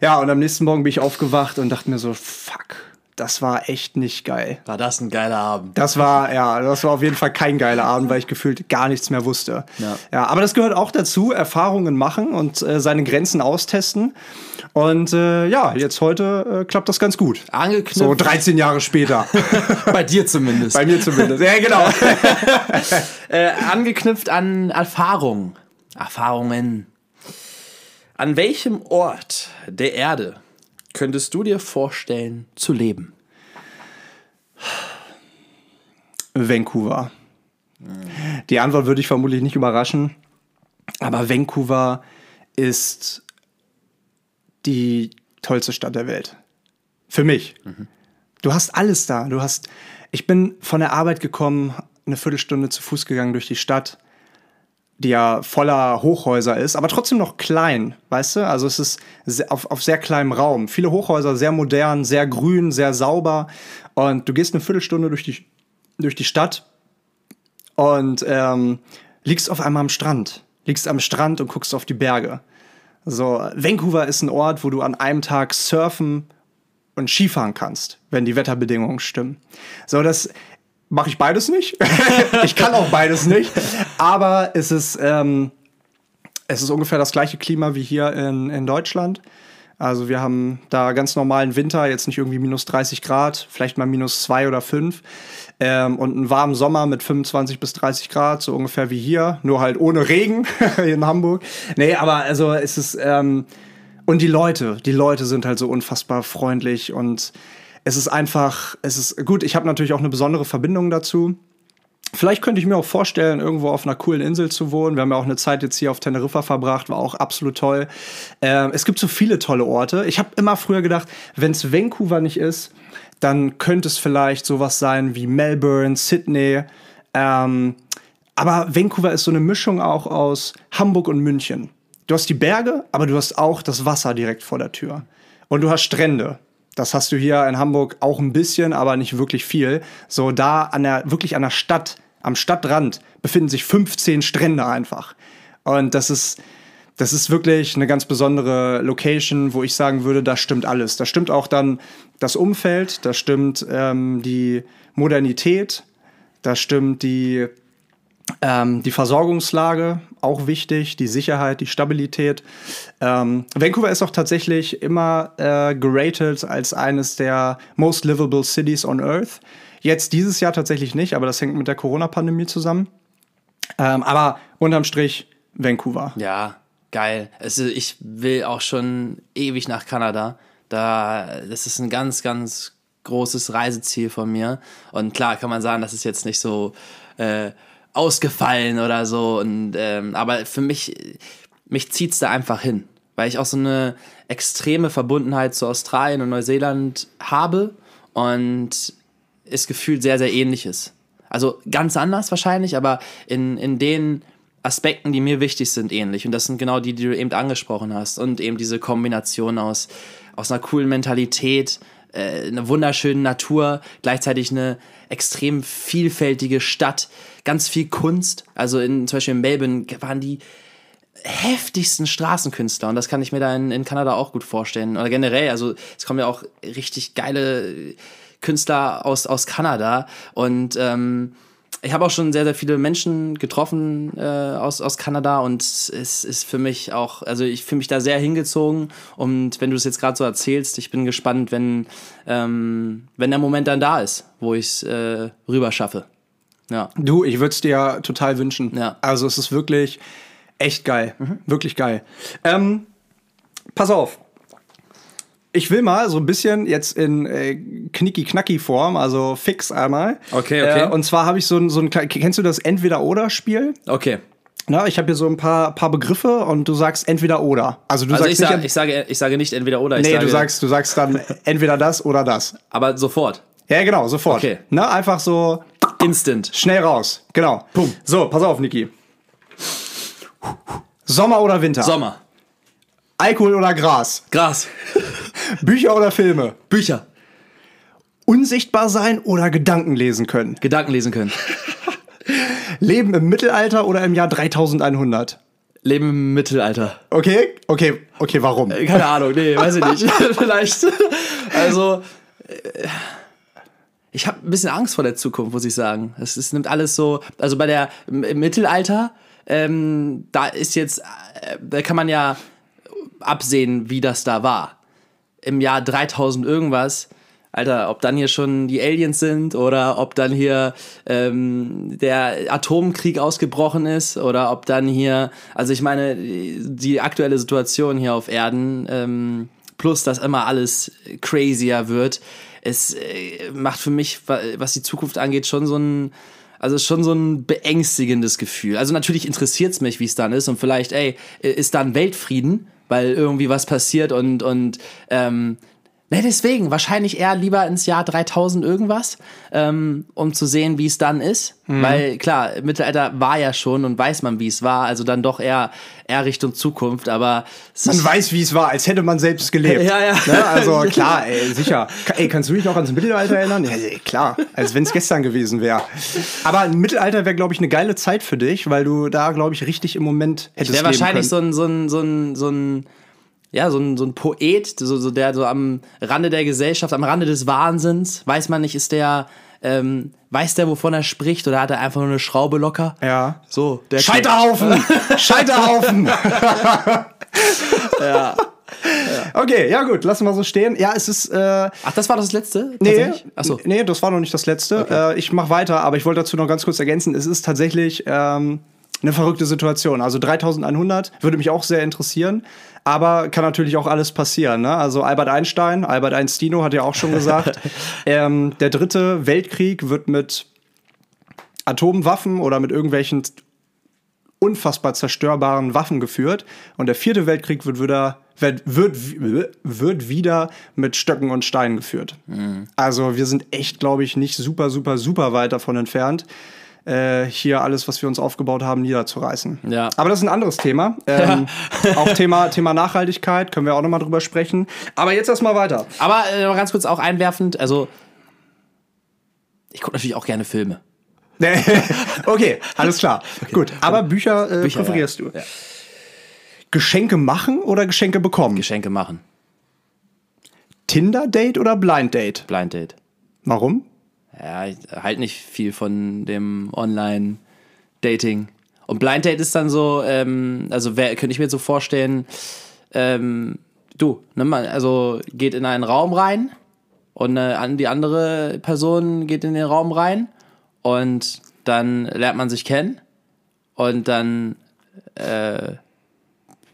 Ja, und am nächsten Morgen bin ich aufgewacht und dachte mir so, fuck, das war echt nicht geil. War das ein geiler Abend? Das war, ja, das war auf jeden Fall kein geiler Abend, weil ich gefühlt gar nichts mehr wusste. Ja. ja aber das gehört auch dazu, Erfahrungen machen und äh, seine Grenzen austesten. Und äh, ja, jetzt heute äh, klappt das ganz gut. Angeknüpft. So 13 Jahre später. Bei dir zumindest. Bei mir zumindest. Ja, genau. äh, angeknüpft an Erfahrungen. Erfahrungen. An welchem Ort der Erde könntest du dir vorstellen zu leben? Vancouver. Die Antwort würde ich vermutlich nicht überraschen, aber Vancouver ist die tollste Stadt der Welt. Für mich. Mhm. Du hast alles da. Du hast. Ich bin von der Arbeit gekommen, eine Viertelstunde zu Fuß gegangen durch die Stadt die ja voller Hochhäuser ist, aber trotzdem noch klein, weißt du? Also es ist auf, auf sehr kleinem Raum. Viele Hochhäuser, sehr modern, sehr grün, sehr sauber. Und du gehst eine Viertelstunde durch die, durch die Stadt und ähm, liegst auf einmal am Strand. Liegst am Strand und guckst auf die Berge. So, Vancouver ist ein Ort, wo du an einem Tag surfen und Skifahren kannst, wenn die Wetterbedingungen stimmen. So, das mache ich beides nicht. ich kann auch beides nicht. Aber es ist, ähm, es ist ungefähr das gleiche Klima wie hier in, in Deutschland. Also wir haben da ganz normalen Winter, jetzt nicht irgendwie minus 30 Grad, vielleicht mal minus 2 oder 5. Ähm, und einen warmen Sommer mit 25 bis 30 Grad, so ungefähr wie hier, nur halt ohne Regen in Hamburg. Nee, aber also es ist, ähm, und die Leute, die Leute sind halt so unfassbar freundlich und es ist einfach, es ist gut, ich habe natürlich auch eine besondere Verbindung dazu. Vielleicht könnte ich mir auch vorstellen, irgendwo auf einer coolen Insel zu wohnen. Wir haben ja auch eine Zeit jetzt hier auf Teneriffa verbracht, war auch absolut toll. Ähm, es gibt so viele tolle Orte. Ich habe immer früher gedacht, wenn es Vancouver nicht ist, dann könnte es vielleicht sowas sein wie Melbourne, Sydney. Ähm, aber Vancouver ist so eine Mischung auch aus Hamburg und München. Du hast die Berge, aber du hast auch das Wasser direkt vor der Tür. Und du hast Strände. Das hast du hier in Hamburg auch ein bisschen, aber nicht wirklich viel. So da an der, wirklich an der Stadt, am Stadtrand befinden sich 15 Strände einfach. Und das ist, das ist wirklich eine ganz besondere Location, wo ich sagen würde, da stimmt alles. Da stimmt auch dann das Umfeld, da stimmt ähm, die Modernität, da stimmt die ähm, die Versorgungslage, auch wichtig, die Sicherheit, die Stabilität. Ähm, Vancouver ist auch tatsächlich immer äh, geratet als eines der most livable cities on Earth. Jetzt dieses Jahr tatsächlich nicht, aber das hängt mit der Corona-Pandemie zusammen. Ähm, aber unterm Strich Vancouver. Ja, geil. Also ich will auch schon ewig nach Kanada. Da, das ist ein ganz, ganz großes Reiseziel von mir. Und klar kann man sagen, das ist jetzt nicht so äh, ausgefallen oder so. Und, ähm, aber für mich, mich es da einfach hin, weil ich auch so eine extreme Verbundenheit zu Australien und Neuseeland habe und es gefühlt sehr, sehr ähnlich ist. Also ganz anders wahrscheinlich, aber in, in den Aspekten, die mir wichtig sind, ähnlich. Und das sind genau die, die du eben angesprochen hast. Und eben diese Kombination aus, aus einer coolen Mentalität, äh, eine wunderschöne Natur, gleichzeitig eine extrem vielfältige Stadt, ganz viel Kunst. Also in, zum Beispiel in Melbourne waren die heftigsten Straßenkünstler und das kann ich mir da in, in Kanada auch gut vorstellen. Oder generell, also es kommen ja auch richtig geile Künstler aus, aus Kanada und ähm, ich habe auch schon sehr, sehr viele Menschen getroffen äh, aus, aus Kanada und es ist für mich auch, also ich fühle mich da sehr hingezogen und wenn du es jetzt gerade so erzählst, ich bin gespannt, wenn, ähm, wenn der Moment dann da ist, wo ich es äh, rüber schaffe. Ja. Du, ich würde es dir total wünschen. Ja. Also es ist wirklich echt geil. Wirklich geil. Ähm, pass auf. Ich will mal so ein bisschen jetzt in äh, knicki-knacki-Form, also fix einmal. Okay, okay. Äh, und zwar habe ich so ein, so ein, kennst du das Entweder-Oder-Spiel? Okay. Na, ich habe hier so ein paar, paar Begriffe und du sagst entweder oder. Also du Also sagst ich, nicht, sag, ich, sage, ich sage nicht entweder oder, ich nee, sage, du sagst, du sagst dann entweder das oder das. aber sofort. Ja, genau, sofort. Okay. Na, einfach so Instant. schnell raus. Genau. Pum. So, pass auf, Niki. Sommer oder Winter? Sommer. Alkohol oder Gras? Gras. Bücher oder Filme? Bücher. Unsichtbar sein oder Gedanken lesen können? Gedanken lesen können. Leben im Mittelalter oder im Jahr 3100? Leben im Mittelalter. Okay, okay, okay, warum? Keine Ahnung, nee, weiß ich nicht. Vielleicht. Also, äh, ich habe ein bisschen Angst vor der Zukunft, muss ich sagen. Es, es nimmt alles so, also bei der im im Mittelalter, ähm, da ist jetzt, äh, da kann man ja absehen, wie das da war. Im Jahr 3000 irgendwas. Alter, ob dann hier schon die Aliens sind oder ob dann hier ähm, der Atomkrieg ausgebrochen ist oder ob dann hier, also ich meine, die aktuelle Situation hier auf Erden, ähm, plus dass immer alles crazier wird, es äh, macht für mich, wa- was die Zukunft angeht, schon so ein, also schon so ein beängstigendes Gefühl. Also natürlich interessiert es mich, wie es dann ist und vielleicht, ey, ist dann Weltfrieden, weil irgendwie was passiert und, und ähm, Ne, deswegen, wahrscheinlich eher lieber ins Jahr 3000 irgendwas, ähm, um zu sehen, wie es dann ist. Weil klar, Mittelalter war ja schon und weiß man, wie es war, also dann doch eher, eher Richtung Zukunft, aber es Man weiß, wie es war, als hätte man selbst gelebt. Ja, ja. Ne? Also klar, ey, sicher. Ey, kannst du dich noch ans Mittelalter erinnern? Ja, klar, als wenn es gestern gewesen wäre. Aber ein Mittelalter wäre, glaube ich, eine geile Zeit für dich, weil du da, glaube ich, richtig im Moment hättest wäre wahrscheinlich können. so ein, so ein, so ein, so ein, ja, so ein, so ein Poet, so, so der so am Rande der Gesellschaft, am Rande des Wahnsinns, weiß man nicht, ist der, ähm, weiß der, wovon er spricht, oder hat er einfach nur eine Schraube locker? Ja. So, der Scheiterhaufen! Scheiterhaufen! Ja. Okay, ja gut, lassen wir so stehen. Ja, es ist. Äh, Ach, das war das letzte? Nee, Tatsächlich? Ach so. nee, das war noch nicht das letzte. Äh, ich mache weiter, aber ich wollte dazu noch ganz kurz ergänzen. Es ist tatsächlich ähm, eine verrückte Situation. Also 3100 würde mich auch sehr interessieren, aber kann natürlich auch alles passieren. Ne? Also Albert Einstein, Albert Einstino hat ja auch schon gesagt, ähm, der dritte Weltkrieg wird mit Atomwaffen oder mit irgendwelchen unfassbar zerstörbaren Waffen geführt. Und der vierte Weltkrieg wird wieder, wird, wird, wird wieder mit Stöcken und Steinen geführt. Also wir sind echt, glaube ich, nicht super, super, super weit davon entfernt, äh, hier alles, was wir uns aufgebaut haben, niederzureißen. Ja. Aber das ist ein anderes Thema. Ähm, auch Thema, Thema Nachhaltigkeit, können wir auch nochmal drüber sprechen. Aber jetzt erstmal weiter. Aber äh, ganz kurz auch einwerfend, also ich gucke natürlich auch gerne Filme. okay, alles klar. Gut, aber Bücher, äh, Bücher, präferierst ja. du. Ja. Geschenke machen oder Geschenke bekommen? Geschenke machen. Tinder-Date oder Blind-Date? Blind Date. Warum? Ja, ich halt nicht viel von dem Online-Dating. Und Blind Date ist dann so, ähm, also wer, könnte ich mir so vorstellen, ähm, du, ne, man, also geht in einen Raum rein und äh, die andere Person geht in den Raum rein und dann lernt man sich kennen und dann, äh,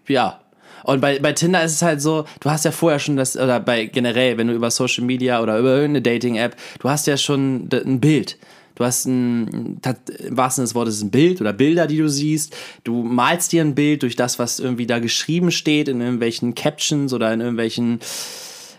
ja. Und bei, bei Tinder ist es halt so, du hast ja vorher schon das, oder bei generell, wenn du über Social Media oder über irgendeine Dating-App, du hast ja schon ein Bild. Du hast ein, im wahrsten Sinne des Wortes ein Bild oder Bilder, die du siehst. Du malst dir ein Bild durch das, was irgendwie da geschrieben steht, in irgendwelchen Captions oder in irgendwelchen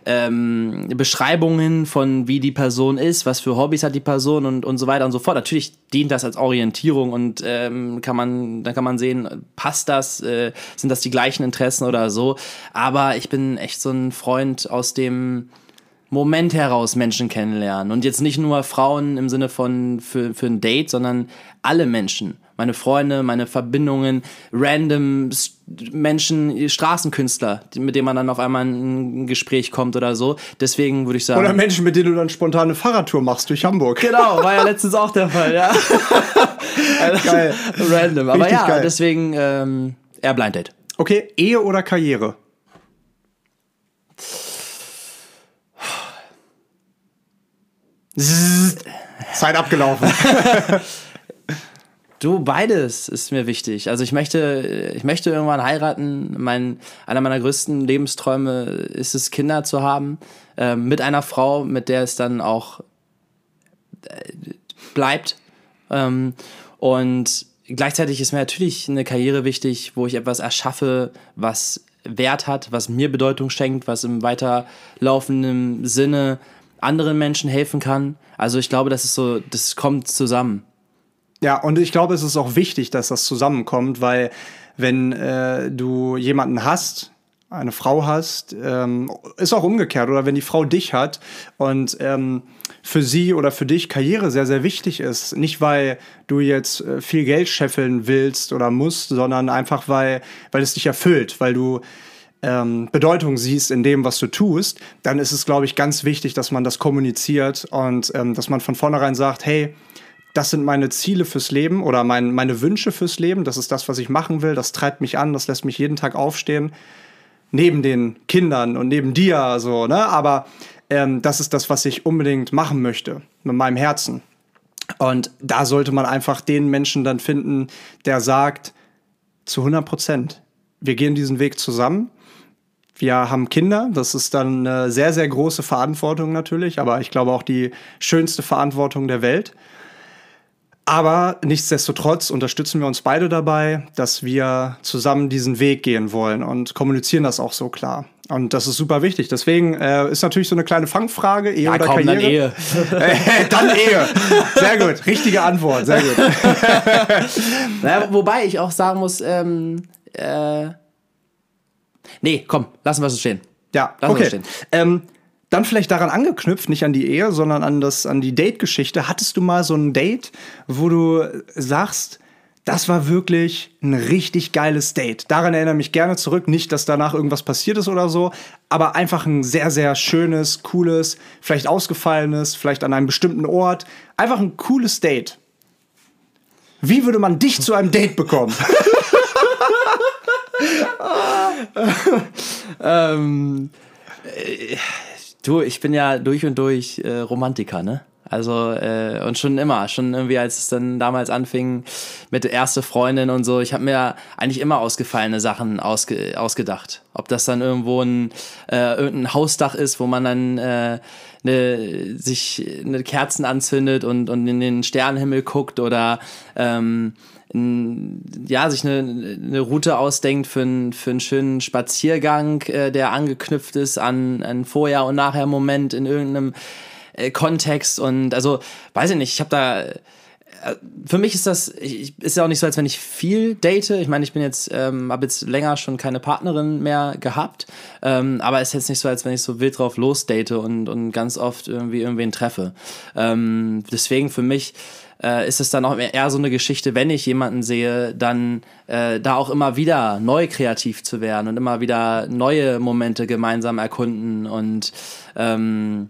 ähm, Beschreibungen von wie die Person ist, was für Hobbys hat die Person und, und so weiter und so fort. Natürlich dient das als Orientierung und ähm, kann man, dann kann man sehen, passt das, äh, sind das die gleichen Interessen oder so. Aber ich bin echt so ein Freund aus dem Moment heraus Menschen kennenlernen. Und jetzt nicht nur Frauen im Sinne von für, für ein Date, sondern alle Menschen. Meine Freunde, meine Verbindungen, random Menschen, Straßenkünstler, mit denen man dann auf einmal in ein Gespräch kommt oder so. Deswegen würde ich sagen. Oder Menschen, mit denen du dann spontan eine Fahrradtour machst durch Hamburg. Genau, war ja letztens auch der Fall, ja. also, geil. Random. Aber Richtig ja, geil. deswegen ähm, eher Blind Date. Okay, Ehe oder Karriere? Zeit abgelaufen. Du, beides ist mir wichtig. Also ich möchte, ich möchte irgendwann heiraten. Mein, einer meiner größten Lebensträume ist es, Kinder zu haben. Äh, mit einer Frau, mit der es dann auch äh, bleibt. Ähm, und gleichzeitig ist mir natürlich eine Karriere wichtig, wo ich etwas erschaffe, was Wert hat, was mir Bedeutung schenkt, was im weiterlaufenden Sinne anderen Menschen helfen kann. Also ich glaube, das ist so, das kommt zusammen. Ja, und ich glaube, es ist auch wichtig, dass das zusammenkommt, weil wenn äh, du jemanden hast, eine Frau hast, ähm, ist auch umgekehrt, oder wenn die Frau dich hat und ähm, für sie oder für dich Karriere sehr, sehr wichtig ist. Nicht, weil du jetzt äh, viel Geld scheffeln willst oder musst, sondern einfach, weil, weil es dich erfüllt, weil du ähm, Bedeutung siehst in dem, was du tust, dann ist es, glaube ich, ganz wichtig, dass man das kommuniziert und ähm, dass man von vornherein sagt, hey, das sind meine Ziele fürs Leben oder mein, meine Wünsche fürs Leben. Das ist das, was ich machen will. Das treibt mich an. Das lässt mich jeden Tag aufstehen. Neben den Kindern und neben dir, so, ne? Aber ähm, das ist das, was ich unbedingt machen möchte mit meinem Herzen. Und da sollte man einfach den Menschen dann finden, der sagt, zu 100 Prozent, wir gehen diesen Weg zusammen. Wir haben Kinder, das ist dann eine sehr, sehr große Verantwortung natürlich, aber ich glaube auch die schönste Verantwortung der Welt. Aber nichtsdestotrotz unterstützen wir uns beide dabei, dass wir zusammen diesen Weg gehen wollen und kommunizieren das auch so klar. Und das ist super wichtig. Deswegen äh, ist natürlich so eine kleine Fangfrage, Ehe ja, oder komm, Karriere. Dann Ehe. äh, dann Ehe. Sehr gut. Richtige Antwort. Sehr gut. naja, wobei ich auch sagen muss, ähm, äh, nee, komm, lassen wir es stehen. Ja, lassen okay. Ähm, dann vielleicht daran angeknüpft, nicht an die Ehe, sondern an, das, an die Date-Geschichte. Hattest du mal so ein Date, wo du sagst, das war wirklich ein richtig geiles Date. Daran erinnere ich mich gerne zurück. Nicht, dass danach irgendwas passiert ist oder so, aber einfach ein sehr, sehr schönes, cooles, vielleicht ausgefallenes, vielleicht an einem bestimmten Ort. Einfach ein cooles Date. Wie würde man dich zu einem Date bekommen? ähm, äh, Du, ich bin ja durch und durch äh, Romantiker, ne? Also, äh, und schon immer, schon irgendwie, als es dann damals anfing mit der erste Freundin und so, ich habe mir eigentlich immer ausgefallene Sachen ausge ausgedacht. Ob das dann irgendwo ein, äh, irgendein Hausdach ist, wo man dann äh, ne, sich eine Kerzen anzündet und, und in den Sternenhimmel guckt oder ähm, ja, sich eine, eine Route ausdenkt für, ein, für einen schönen Spaziergang, äh, der angeknüpft ist an ein Vorher- und Nachher-Moment in irgendeinem äh, Kontext. Und also, weiß ich nicht, ich habe da. Äh, für mich ist das, ich, ist ja auch nicht so, als wenn ich viel date. Ich meine, ich bin jetzt, ähm, habe jetzt länger schon keine Partnerin mehr gehabt. Ähm, aber es ist jetzt nicht so, als wenn ich so wild drauf losdate und, und ganz oft irgendwie irgendwen treffe. Ähm, deswegen für mich äh, ist es dann auch eher so eine Geschichte, wenn ich jemanden sehe, dann äh, da auch immer wieder neu kreativ zu werden und immer wieder neue Momente gemeinsam erkunden und ähm,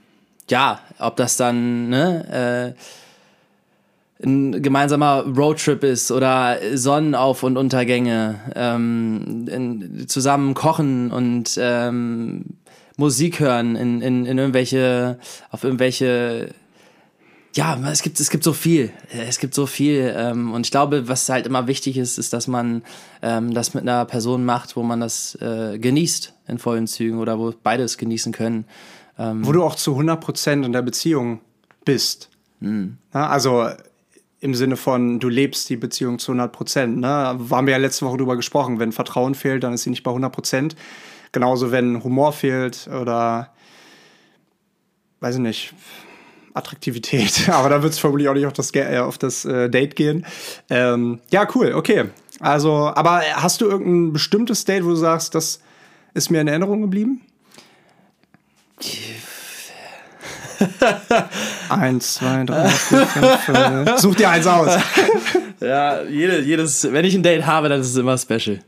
ja, ob das dann ne, äh, ein gemeinsamer Roadtrip ist oder Sonnenauf- und Untergänge, ähm, in, zusammen kochen und ähm, Musik hören in, in, in irgendwelche, auf irgendwelche ja, es gibt, es gibt so viel. Es gibt so viel. Ähm, und ich glaube, was halt immer wichtig ist, ist, dass man ähm, das mit einer Person macht, wo man das äh, genießt in vollen Zügen oder wo beides genießen können. Ähm, wo du auch zu 100 Prozent in der Beziehung bist. Mhm. Ja, also im Sinne von, du lebst die Beziehung zu 100 Prozent. Ne? Waren wir ja letzte Woche drüber gesprochen. Wenn Vertrauen fehlt, dann ist sie nicht bei 100 Prozent. Genauso, wenn Humor fehlt oder, weiß ich nicht, Attraktivität. Aber da wird es vermutlich auch nicht auf das, äh, auf das äh, Date gehen. Ähm, ja, cool, okay. Also, aber hast du irgendein bestimmtes Date, wo du sagst, das ist mir in Erinnerung geblieben? Eins, zwei, drei, vier, fünf, fünf. Such dir eins aus. Ja, jede, jedes, wenn ich ein Date habe, dann ist es immer special.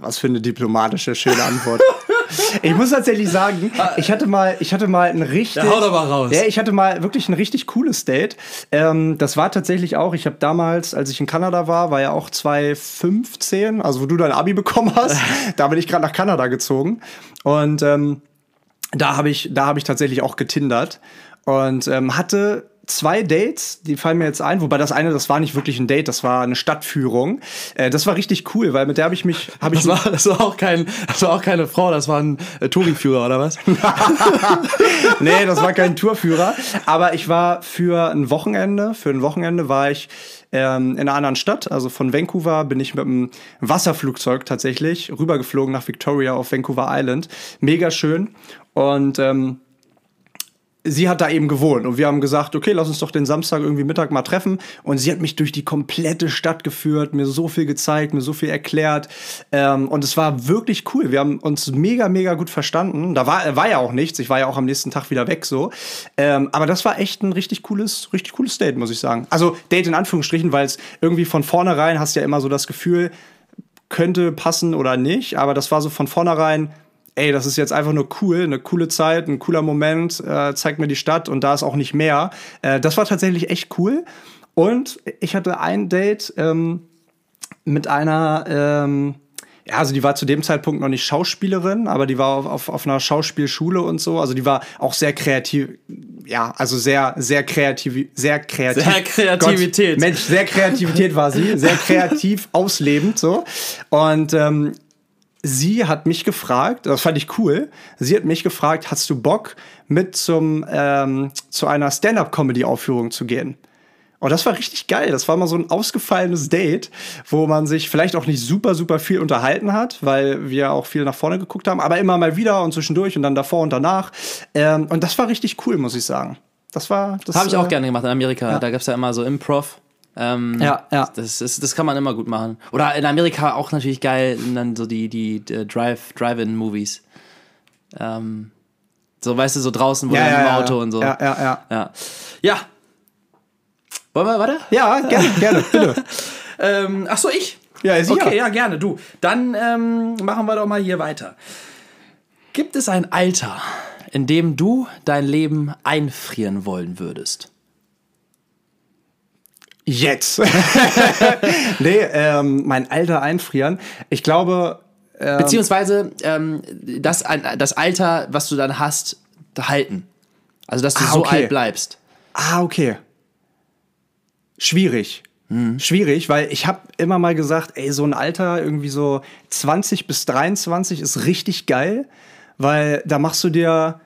Was für eine diplomatische, schöne Antwort. Ich muss tatsächlich sagen, ich hatte mal, ich hatte mal ein richtig. Ja, hau doch mal raus. Ja, ich hatte mal wirklich ein richtig cooles Date. Ähm, das war tatsächlich auch, ich habe damals, als ich in Kanada war, war ja auch 2015, also wo du dein Abi bekommen hast, da bin ich gerade nach Kanada gezogen. Und ähm, da habe ich, da habe ich tatsächlich auch getindert und ähm, hatte zwei Dates, die fallen mir jetzt ein, wobei das eine, das war nicht wirklich ein Date, das war eine Stadtführung. Äh, das war richtig cool, weil mit der habe ich mich, habe ich Das war, das, war auch kein, das war auch keine Frau, das war ein äh, Touri-Führer, oder was? nee, das war kein Tourführer. Aber ich war für ein Wochenende, für ein Wochenende war ich ähm, in einer anderen Stadt. Also von Vancouver bin ich mit einem Wasserflugzeug tatsächlich rübergeflogen nach Victoria auf Vancouver Island. Mega schön. Und ähm, sie hat da eben gewohnt und wir haben gesagt, okay, lass uns doch den Samstag irgendwie Mittag mal treffen. Und sie hat mich durch die komplette Stadt geführt, mir so viel gezeigt, mir so viel erklärt. Ähm, und es war wirklich cool. Wir haben uns mega, mega gut verstanden. Da war, war ja auch nichts. Ich war ja auch am nächsten Tag wieder weg so. Ähm, aber das war echt ein richtig cooles, richtig cooles Date, muss ich sagen. Also Date in Anführungsstrichen, weil es irgendwie von vornherein hast ja immer so das Gefühl, könnte passen oder nicht. Aber das war so von vornherein ey, das ist jetzt einfach nur cool, eine coole Zeit, ein cooler Moment, äh, zeigt mir die Stadt und da ist auch nicht mehr. Äh, das war tatsächlich echt cool. Und ich hatte ein Date ähm, mit einer, ähm, ja, also die war zu dem Zeitpunkt noch nicht Schauspielerin, aber die war auf, auf, auf einer Schauspielschule und so. Also die war auch sehr kreativ, ja, also sehr, sehr kreativ, sehr kreativ. Sehr Kreativität. Gott, Mensch, sehr Kreativität war sie, sehr kreativ, auslebend so. Und ähm, sie hat mich gefragt, das fand ich cool, sie hat mich gefragt, hast du Bock, mit zum, ähm, zu einer Stand-up-Comedy-Aufführung zu gehen? Und das war richtig geil. Das war mal so ein ausgefallenes Date, wo man sich vielleicht auch nicht super, super viel unterhalten hat, weil wir auch viel nach vorne geguckt haben, aber immer mal wieder und zwischendurch und dann davor und danach. Ähm, und das war richtig cool, muss ich sagen. Das war. Das Habe ich auch äh, gerne gemacht in Amerika. ja. Da gab es ja immer so Improv. Ähm, Ja, ja. Das, ist, das kann man immer gut machen. Oder in Amerika auch natürlich geil, dann so die, die, die Drive, Drive-In-Movies. Ähm, so, weißt du, so draußen, wo Ja, ja, im ja. Auto und so. Ja, ja, ja. Ja. ja. Wollen wir, warte? Ja, gerne, gerne, bitte. Ähm, ach so, ich. Ja, sicher. Okay, ja, gerne, du. Dann ähm, machen wir doch mal hier weiter. Gibt es ein Alter, in dem du dein Leben einfrieren wollen würdest? Jetzt. nee, ähm, mein Alter einfrieren. Ich glaube, ähm, Beziehungsweise ähm, das, das Alter, was du dann hast, halten. Also, dass du Ah, so okay. alt bleibst. Ah, okay. Schwierig. Schwierig, weil ich habe immer mal gesagt, ey, so ein Alter, irgendwie so 20 bis 23 ist richtig geil, weil da machst du dir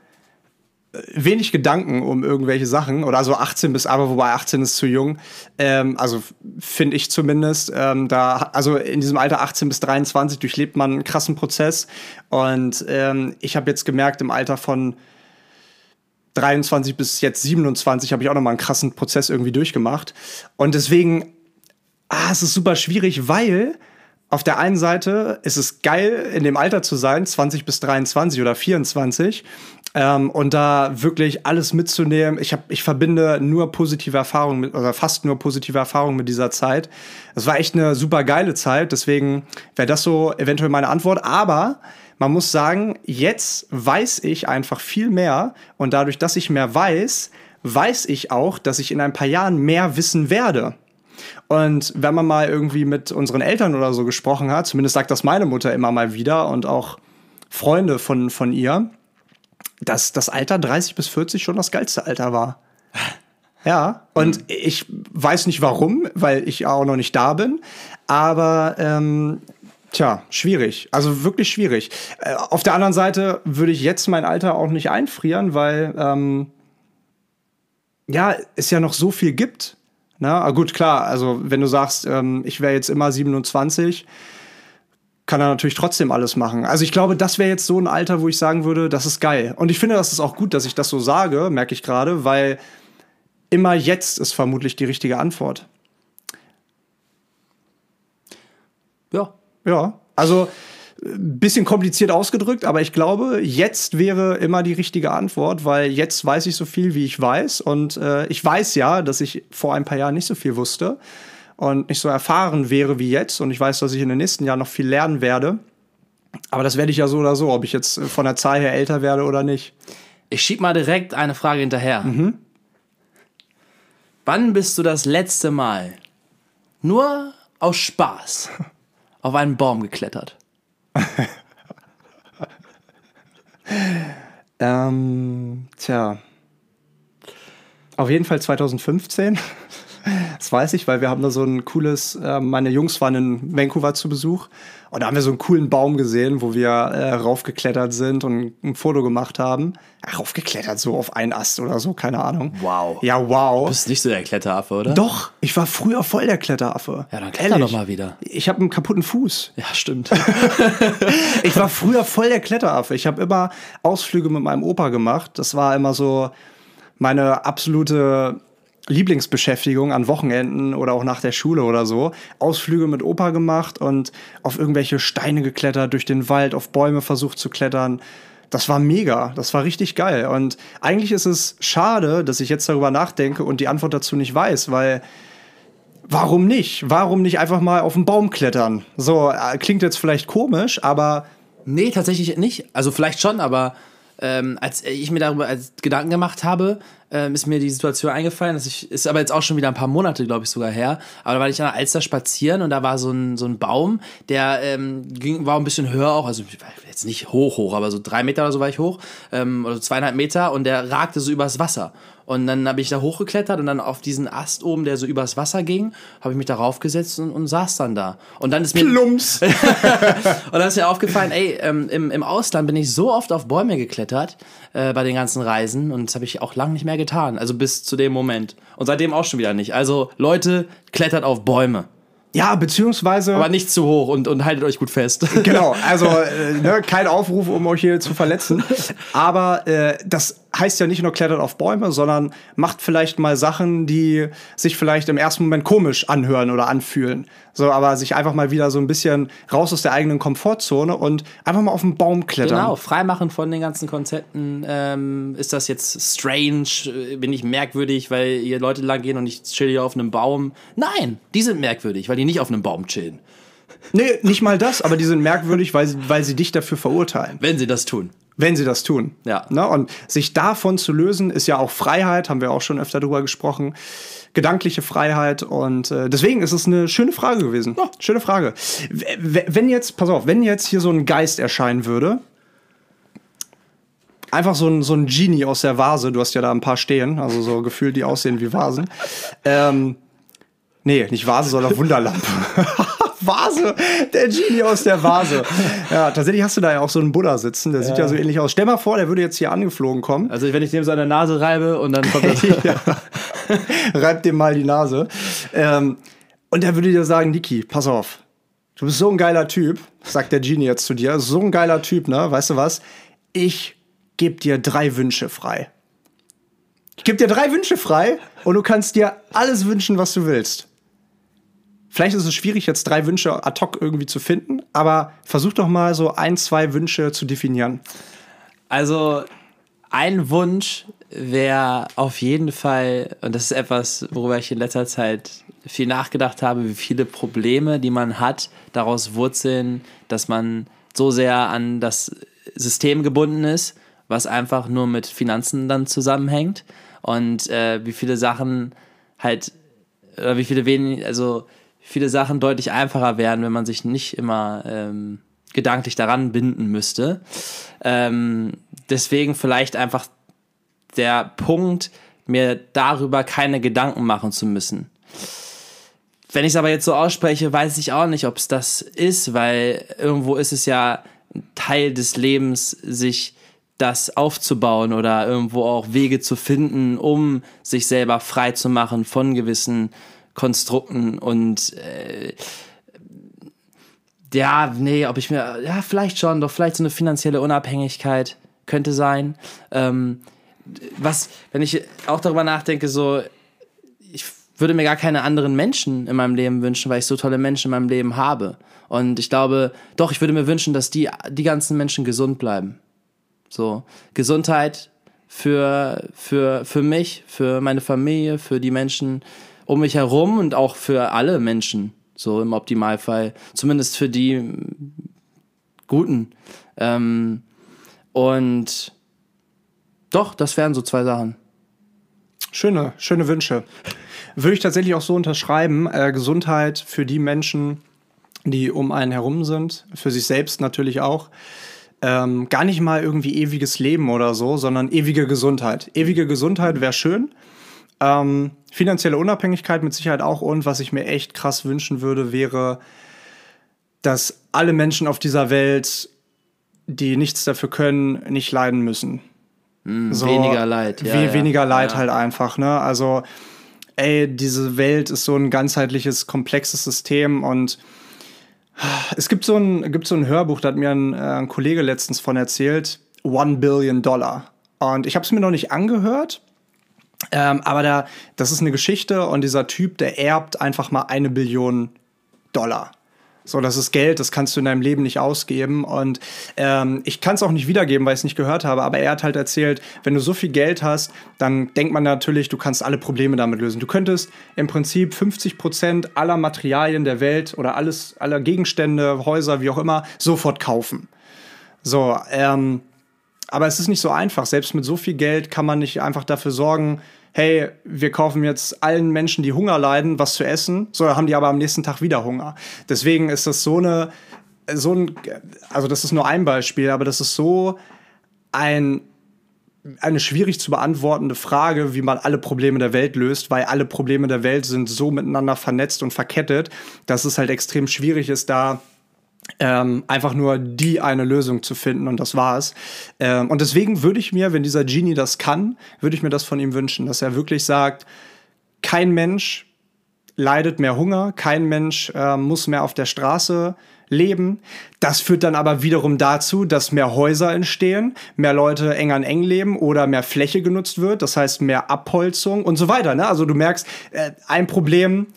wenig Gedanken um irgendwelche Sachen oder so 18 bis aber wobei 18 ist zu jung ähm, also finde ich zumindest ähm, da also in diesem Alter 18 bis 23 durchlebt man einen krassen Prozess und ähm, ich habe jetzt gemerkt im Alter von 23 bis jetzt 27 habe ich auch noch mal einen krassen Prozess irgendwie durchgemacht. Und deswegen, ah, es ist super schwierig, weil auf der einen Seite ist es geil, in dem Alter zu sein, 20 bis 23 oder 24, ähm, und da wirklich alles mitzunehmen. Ich, hab, ich verbinde nur positive Erfahrungen mit, oder fast nur positive Erfahrungen mit dieser Zeit. Es war echt eine super geile Zeit, deswegen wäre das so eventuell meine Antwort. Aber man muss sagen, jetzt weiß ich einfach viel mehr und dadurch, dass ich mehr weiß, weiß ich auch, dass ich in ein paar Jahren mehr wissen werde. Und wenn man mal irgendwie mit unseren Eltern oder so gesprochen hat, zumindest sagt das meine Mutter immer mal wieder und auch Freunde von, von ihr, dass das Alter 30 bis 40 schon das geilste Alter war. Ja, und ich weiß nicht warum, weil ich auch noch nicht da bin, aber ähm, tja, schwierig. Also wirklich schwierig. Äh, auf der anderen Seite würde ich jetzt mein Alter auch nicht einfrieren, weil ähm, ja, es ja noch so viel gibt. Na, ah, gut, klar, also wenn du sagst, ähm, ich wäre jetzt immer 27, kann er natürlich trotzdem alles machen. Also ich glaube, das wäre jetzt so ein Alter, wo ich sagen würde, das ist geil. Und ich finde, das ist auch gut, dass ich das so sage, merke ich gerade, weil immer jetzt ist vermutlich die richtige Antwort. Ja. Ja, also Bisschen kompliziert ausgedrückt, aber ich glaube, jetzt wäre immer die richtige Antwort, weil jetzt weiß ich so viel, wie ich weiß. Und äh, ich weiß ja, dass ich vor ein paar Jahren nicht so viel wusste und nicht so erfahren wäre wie jetzt. Und ich weiß, dass ich in den nächsten Jahren noch viel lernen werde. Aber das werde ich ja so oder so, ob ich jetzt von der Zahl her älter werde oder nicht. Ich schieb mal direkt eine Frage hinterher. Wann bist du das letzte Mal nur aus Spaß auf einen Baum geklettert? Ähm, tja. Auf jeden Fall 2015. Das weiß ich, weil wir haben da so ein cooles, äh, meine Jungs waren in Vancouver zu Besuch und da haben wir so einen coolen Baum gesehen, wo wir äh, raufgeklettert sind und ein Foto gemacht haben. Ja, raufgeklettert, so auf einen Ast oder so, keine Ahnung. Wow. Ja, wow. Du bist nicht so der Kletteraffe, oder? Doch, ich war früher voll der Kletteraffe. Ja, dann kletter Ehrlich. doch mal wieder. Ich habe einen kaputten Fuß. Ja, stimmt. Ich war früher voll der Kletteraffe. Ich habe immer Ausflüge mit meinem Opa gemacht. Das war immer so meine absolute Lieblingsbeschäftigung an Wochenenden oder auch nach der Schule oder so. Ausflüge mit Opa gemacht und auf irgendwelche Steine geklettert, durch den Wald, auf Bäume versucht zu klettern. Das war mega, das war richtig geil. Und eigentlich ist es schade, dass ich jetzt darüber nachdenke und die Antwort dazu nicht weiß, weil warum nicht? Warum nicht einfach mal auf den Baum klettern? So, äh, klingt jetzt vielleicht komisch, aber Nee, tatsächlich nicht. Also vielleicht schon, aber ähm, als ich mir darüber Gedanken gemacht habe, ähm, ist mir die Situation eingefallen, dass ich, ist aber jetzt auch schon wieder ein paar Monate, glaube ich, sogar her. Aber da war ich an der Alster spazieren und da war so ein, so ein Baum, der ähm, ging, war ein bisschen höher auch, also jetzt nicht hoch, hoch, aber so drei Meter oder so war ich hoch, ähm, oder zweieinhalb Meter und der ragte so übers Wasser. Und dann habe ich da hochgeklettert und dann auf diesen Ast oben, der so übers Wasser ging, habe ich mich darauf gesetzt und, und saß dann da. Und dann ist mir Plumps. und dann ist mir aufgefallen, ey, ähm, im, im Ausland bin ich so oft auf Bäume geklettert äh, bei den ganzen Reisen und das habe ich auch lange nicht mehr getan. Also bis zu dem Moment. Und seitdem auch schon wieder nicht. Also Leute, klettert auf Bäume. Ja, beziehungsweise. Aber nicht zu hoch und, und haltet euch gut fest. Genau, also äh, ne, kein Aufruf, um euch hier zu verletzen. Aber äh, das heißt ja nicht nur klettert auf Bäume, sondern macht vielleicht mal Sachen, die sich vielleicht im ersten Moment komisch anhören oder anfühlen. So, aber sich einfach mal wieder so ein bisschen raus aus der eigenen Komfortzone und einfach mal auf den Baum klettern. Genau, freimachen von den ganzen Konzepten. Ähm, ist das jetzt strange? Bin ich merkwürdig, weil hier Leute lang gehen und ich chill hier auf einem Baum? Nein, die sind merkwürdig, weil die nicht auf einem Baum chillen. Nee, nicht mal das, aber die sind merkwürdig, weil sie, weil sie dich dafür verurteilen. Wenn sie das tun. Wenn sie das tun. Ja. Ne? Und sich davon zu lösen, ist ja auch Freiheit, haben wir auch schon öfter drüber gesprochen. Gedankliche Freiheit und äh, deswegen ist es eine schöne Frage gewesen. Schöne Frage. W- Wenn jetzt, pass auf, wenn jetzt hier so ein Geist erscheinen würde, einfach so ein, so ein Genie aus der Vase, du hast ja da ein paar stehen, also so gefühlt, die aussehen wie Vasen. ähm, nee, nicht Vase, sondern Wunderlampe. Vase, der Genie aus der Vase. Ja, tatsächlich hast du da ja auch so einen Buddha sitzen, der sieht ja so ähnlich aus. Stell mal vor, der würde jetzt hier angeflogen kommen. Also wenn ich dem so an der Nase reibe und dann kommt das. ja. Reibt dem mal die Nase. Ähm, und der würde dir sagen, Niki, pass auf. Du bist so ein geiler Typ, sagt der Genie jetzt zu dir. So ein geiler Typ, ne? Weißt du was? Ich gebe dir drei Wünsche frei. Ich gebe dir drei Wünsche frei und du kannst dir alles wünschen, was du willst. Vielleicht ist es schwierig, jetzt drei Wünsche ad hoc irgendwie zu finden, aber versuch doch mal so ein, zwei Wünsche zu definieren. Also ein Wunsch wäre auf jeden Fall, und das ist etwas, worüber ich in letzter Zeit viel nachgedacht habe, wie viele Probleme, die man hat, daraus wurzeln, dass man so sehr an das System gebunden ist, was einfach nur mit Finanzen dann zusammenhängt und äh, wie viele Sachen halt oder wie viele wenig, also viele Sachen deutlich einfacher wären, wenn man sich nicht immer ähm, gedanklich daran binden müsste. Ähm, deswegen vielleicht einfach der Punkt, mir darüber keine Gedanken machen zu müssen. Wenn ich es aber jetzt so ausspreche, weiß ich auch nicht, ob es das ist, weil irgendwo ist es ja ein Teil des Lebens, sich das aufzubauen oder irgendwo auch Wege zu finden, um sich selber frei zu machen von gewissen Konstrukten und äh, ja, nee, ob ich mir, ja, vielleicht schon, doch vielleicht so eine finanzielle Unabhängigkeit könnte sein. Ähm, was, wenn ich auch darüber nachdenke, so, ich würde mir gar keine anderen Menschen in meinem Leben wünschen, weil ich so tolle Menschen in meinem Leben habe. Und ich glaube, doch, ich würde mir wünschen, dass die, die ganzen Menschen gesund bleiben. So, Gesundheit für, für, für mich, für meine Familie, für die Menschen um mich herum und auch für alle Menschen, so im Optimalfall. Zumindest für die Guten. Ähm, und doch, das wären so zwei Sachen. Schöne, schöne Wünsche. Würde ich tatsächlich auch so unterschreiben. Äh, Gesundheit für die Menschen, die um einen herum sind, für sich selbst natürlich auch. Ähm, gar nicht mal irgendwie ewiges Leben oder so, sondern ewige Gesundheit. Ewige Gesundheit wäre schön. Ähm, finanzielle Unabhängigkeit mit Sicherheit auch. Und was ich mir echt krass wünschen würde, wäre, dass alle Menschen auf dieser Welt, die nichts dafür können, nicht leiden müssen. Mm, so, weniger Leid. Ja, we ja. Weniger Leid ja. halt einfach. Ne? Also ey, diese Welt ist so ein ganzheitliches, komplexes System und es gibt so ein, gibt so ein Hörbuch, da hat mir ein, äh, ein Kollege letztens von erzählt, One Billion Dollar. Und ich habe es mir noch nicht angehört, ähm, aber da, das ist eine Geschichte und dieser Typ, der erbt einfach mal eine Billion Dollar. So, das ist Geld, das kannst du in deinem Leben nicht ausgeben. Und ähm, ich kann es auch nicht wiedergeben, weil ich es nicht gehört habe. Aber er hat halt erzählt, wenn du so viel Geld hast, dann denkt man natürlich, du kannst alle Probleme damit lösen. Du könntest im Prinzip 50 Prozent aller Materialien der Welt oder alles, aller Gegenstände, Häuser, wie auch immer, sofort kaufen. So, ähm, aber es ist nicht so einfach. Selbst mit so viel Geld kann man nicht einfach dafür sorgen, hey, wir kaufen jetzt allen Menschen, die Hunger leiden, was zu essen, so haben die aber am nächsten Tag wieder Hunger. Deswegen ist das so eine, so ein, also das ist nur ein Beispiel, aber das ist so ein eine schwierig zu beantwortende Frage, wie man alle Probleme der Welt löst, weil alle Probleme der Welt sind so miteinander vernetzt und verkettet, dass es halt extrem schwierig ist, da ähm, einfach nur die eine Lösung zu finden und das war's. Ähm, und deswegen würde ich mir, wenn dieser Genie das kann, würde ich mir das von ihm wünschen, dass er wirklich sagt, kein Mensch leidet mehr Hunger, kein Mensch äh, muss mehr auf der Straße leben. Das führt dann aber wiederum dazu, dass mehr Häuser entstehen, mehr Leute eng an eng leben oder mehr Fläche genutzt wird, das heißt mehr Abholzung und so weiter. Ne? Also du merkst, äh, ein Problem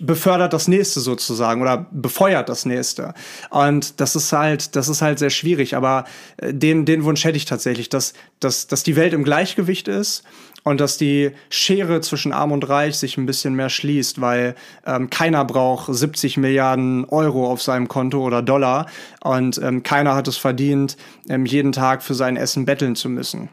befördert das nächste sozusagen oder befeuert das nächste. Und das ist halt, das ist halt sehr schwierig. Aber äh, den, den Wunsch hätte ich tatsächlich, dass, dass, dass die Welt im Gleichgewicht ist und dass die Schere zwischen Arm und Reich sich ein bisschen mehr schließt, weil ähm, keiner braucht 70 Milliarden Euro auf seinem Konto oder Dollar und ähm, keiner hat es verdient, ähm, jeden Tag für sein Essen betteln zu müssen.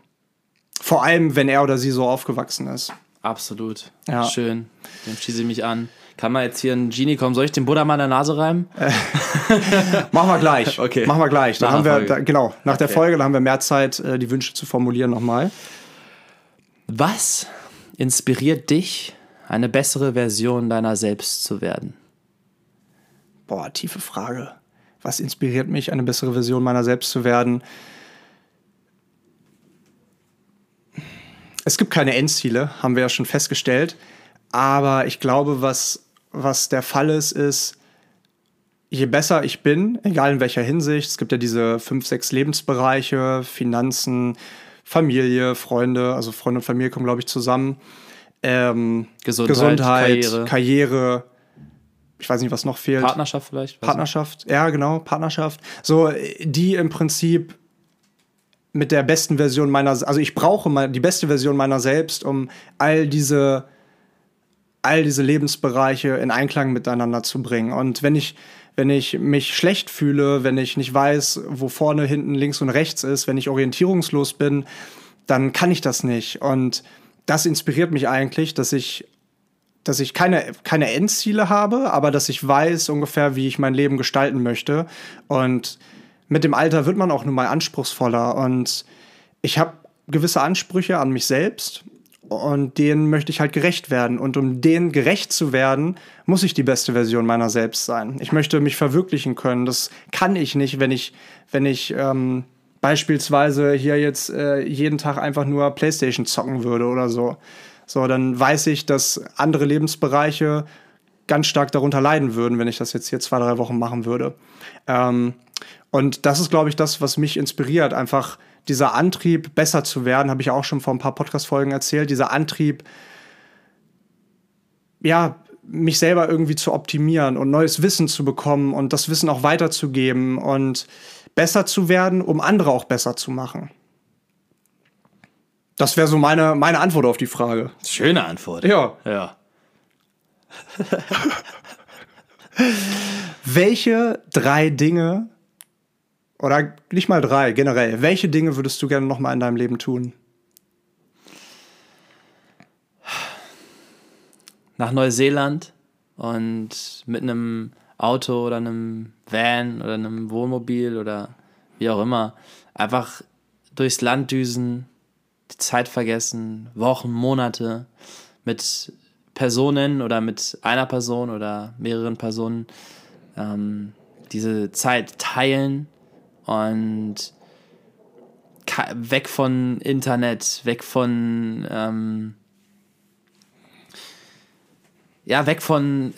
Vor allem, wenn er oder sie so aufgewachsen ist. Absolut. Ja. Schön. Dem schieße ich mich an. Kann man jetzt hier ein Genie kommen? Soll ich den Buddha mal in der Nase reimen? Machen wir gleich. Okay. Machen wir gleich. Dann nach haben wir, da, genau, nach okay. der Folge, dann haben wir mehr Zeit, äh, die Wünsche zu formulieren nochmal. Was inspiriert dich, eine bessere Version deiner selbst zu werden? Boah, tiefe Frage. Was inspiriert mich, eine bessere Version meiner selbst zu werden? Es gibt keine Endziele, haben wir ja schon festgestellt. Aber ich glaube, was was der Fall ist, ist, je besser ich bin, egal in welcher Hinsicht, es gibt ja diese fünf, sechs Lebensbereiche, Finanzen, Familie, Freunde, also Freunde und Familie kommen, glaube ich, zusammen. Ähm, Gesundheit, Gesundheit Karriere. Karriere. ich weiß nicht, was noch fehlt. Partnerschaft vielleicht. Partnerschaft, ja, genau, Partnerschaft. So, die im Prinzip mit der besten Version meiner, also ich brauche mal die beste Version meiner selbst, um all diese all diese Lebensbereiche in Einklang miteinander zu bringen. Und wenn ich, wenn ich mich schlecht fühle, wenn ich nicht weiß, wo vorne, hinten, links und rechts ist, wenn ich orientierungslos bin, dann kann ich das nicht. Und das inspiriert mich eigentlich, dass ich dass ich keine, keine Endziele habe, aber dass ich weiß ungefähr, wie ich mein Leben gestalten möchte. Und mit dem Alter wird man auch nun mal anspruchsvoller. Und ich habe gewisse Ansprüche an mich selbst und denen möchte ich halt gerecht werden. Und um denen gerecht zu werden, muss ich die beste Version meiner selbst sein. Ich möchte mich verwirklichen können. Das kann ich nicht, wenn ich, wenn ich ähm, beispielsweise hier jetzt äh, jeden Tag einfach nur Playstation zocken würde oder so. So, dann weiß ich, dass andere Lebensbereiche ganz stark darunter leiden würden, wenn ich das jetzt hier zwei, drei Wochen machen würde. Ähm, und das ist, glaube ich, das, was mich inspiriert, einfach dieser Antrieb, besser zu werden, habe ich auch schon vor ein paar Podcast-Folgen erzählt, dieser Antrieb, ja, mich selber irgendwie zu optimieren und neues Wissen zu bekommen und das Wissen auch weiterzugeben und besser zu werden, um andere auch besser zu machen. Das wäre so meine, meine Antwort auf die Frage. Schöne Antwort. Ja. Ja. Welche drei Dinge, oder nicht mal drei, generell, welche Dinge würdest du gerne noch mal in deinem Leben tun? Nach Neuseeland und mit einem Auto oder einem Van oder einem Wohnmobil oder wie auch immer. Einfach durchs Land düsen, die Zeit vergessen, Wochen, Monate mit Personen oder mit einer Person oder mehreren Personen ähm, diese Zeit teilen und weg von Internet, weg von ähm, ja, weg von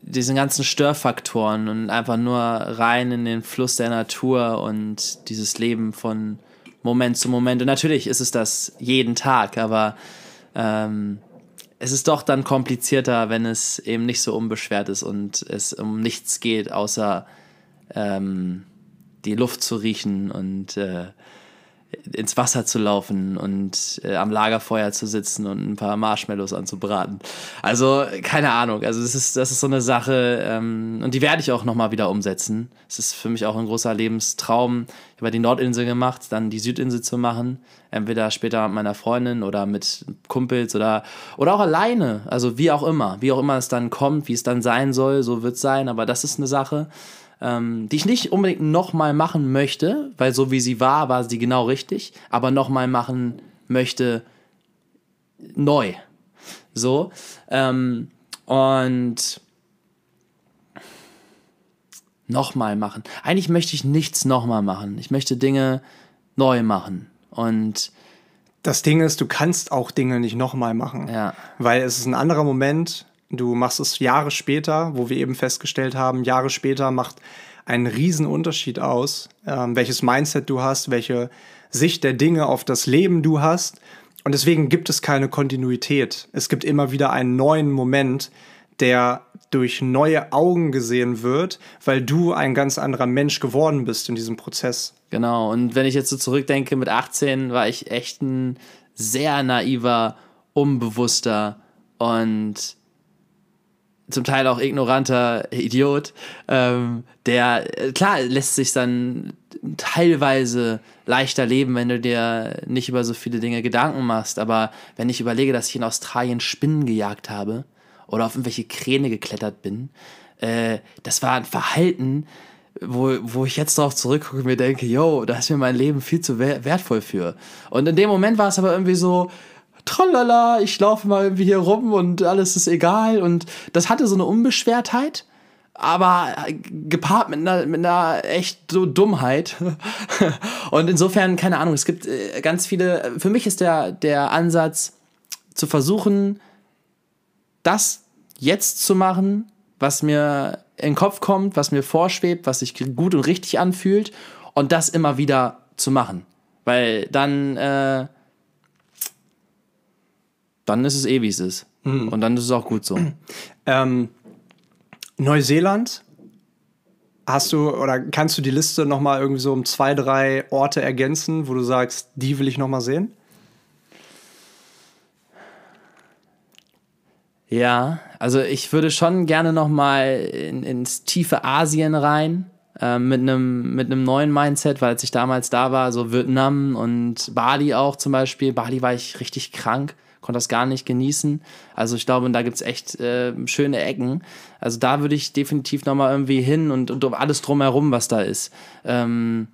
diesen ganzen Störfaktoren und einfach nur rein in den Fluss der Natur und dieses Leben von Moment zu Moment. Und natürlich ist es das jeden Tag, aber ähm, es ist doch dann komplizierter, wenn es eben nicht so unbeschwert ist und es um nichts geht, außer ähm, die Luft zu riechen und äh, ins Wasser zu laufen und äh, am Lagerfeuer zu sitzen und ein paar Marshmallows anzubraten. Also keine Ahnung. Also das ist das ist so eine Sache ähm, und die werde ich auch noch mal wieder umsetzen. Es ist für mich auch ein großer Lebenstraum. Ich habe die Nordinsel gemacht, dann die Südinsel zu machen. Entweder später mit meiner Freundin oder mit Kumpels oder oder auch alleine. Also wie auch immer, wie auch immer es dann kommt, wie es dann sein soll, so wird es sein. Aber das ist eine Sache ähm, die ich nicht unbedingt nochmal machen möchte, weil so wie sie war, war sie genau richtig, aber nochmal machen möchte neu. So. Ähm, und nochmal machen. Eigentlich möchte ich nichts nochmal machen. Ich möchte Dinge neu machen. Und Das Ding ist, du kannst auch Dinge nicht nochmal machen. Ja. Weil es ist ein anderer Moment. Du machst es Jahre später, wo wir eben festgestellt haben, Jahre später macht einen riesen Unterschied aus, ähm, welches Mindset du hast, welche Sicht der Dinge auf das Leben du hast. Und deswegen gibt es keine Kontinuität. Es gibt immer wieder einen neuen Moment, der durch neue Augen gesehen wird, weil du ein ganz anderer Mensch geworden bist in diesem Prozess. Genau, und wenn ich jetzt so zurückdenke, mit 18 war ich echt ein sehr naiver, unbewusster und zum Teil auch ignoranter Idiot, ähm, der, äh, klar, lässt sich dann teilweise leichter leben, wenn du dir nicht über so viele Dinge Gedanken machst. Aber wenn ich überlege, dass ich in Australien Spinnen gejagt habe oder auf irgendwelche Kräne geklettert bin, äh, das war ein Verhalten, wo, wo ich jetzt darauf zurückgucke und mir denke, yo, da ist mir mein Leben viel zu wer- wertvoll für. Und in dem Moment war es aber irgendwie so, tralala, ich laufe mal irgendwie hier rum und alles ist egal. Und das hatte so eine Unbeschwertheit, aber gepaart mit einer, mit einer echt so Dummheit. Und insofern, keine Ahnung, es gibt äh, ganz viele, für mich ist der, der Ansatz zu versuchen, das jetzt zu machen, was mir in den Kopf kommt, was mir vorschwebt, was sich gut und richtig anfühlt und das immer wieder zu machen. Weil dann, äh, dann ist es eh, wie es ist. Und dann ist es auch gut so. Ähm, Neuseeland, hast du oder kannst du die Liste noch mal irgendwie so um zwei, drei Orte ergänzen, wo du sagst, die will ich noch mal sehen? Ja, also ich würde schon gerne noch mal in, ins tiefe Asien rein äh, mit einem mit einem neuen Mindset, weil als ich damals da war, so Vietnam und Bali auch zum Beispiel. Bali war ich richtig krank, konnte das gar nicht genießen. Also ich glaube, da gibt's echt äh, schöne Ecken. Also da würde ich definitiv noch mal irgendwie hin und, und alles drumherum, was da ist. Ähm,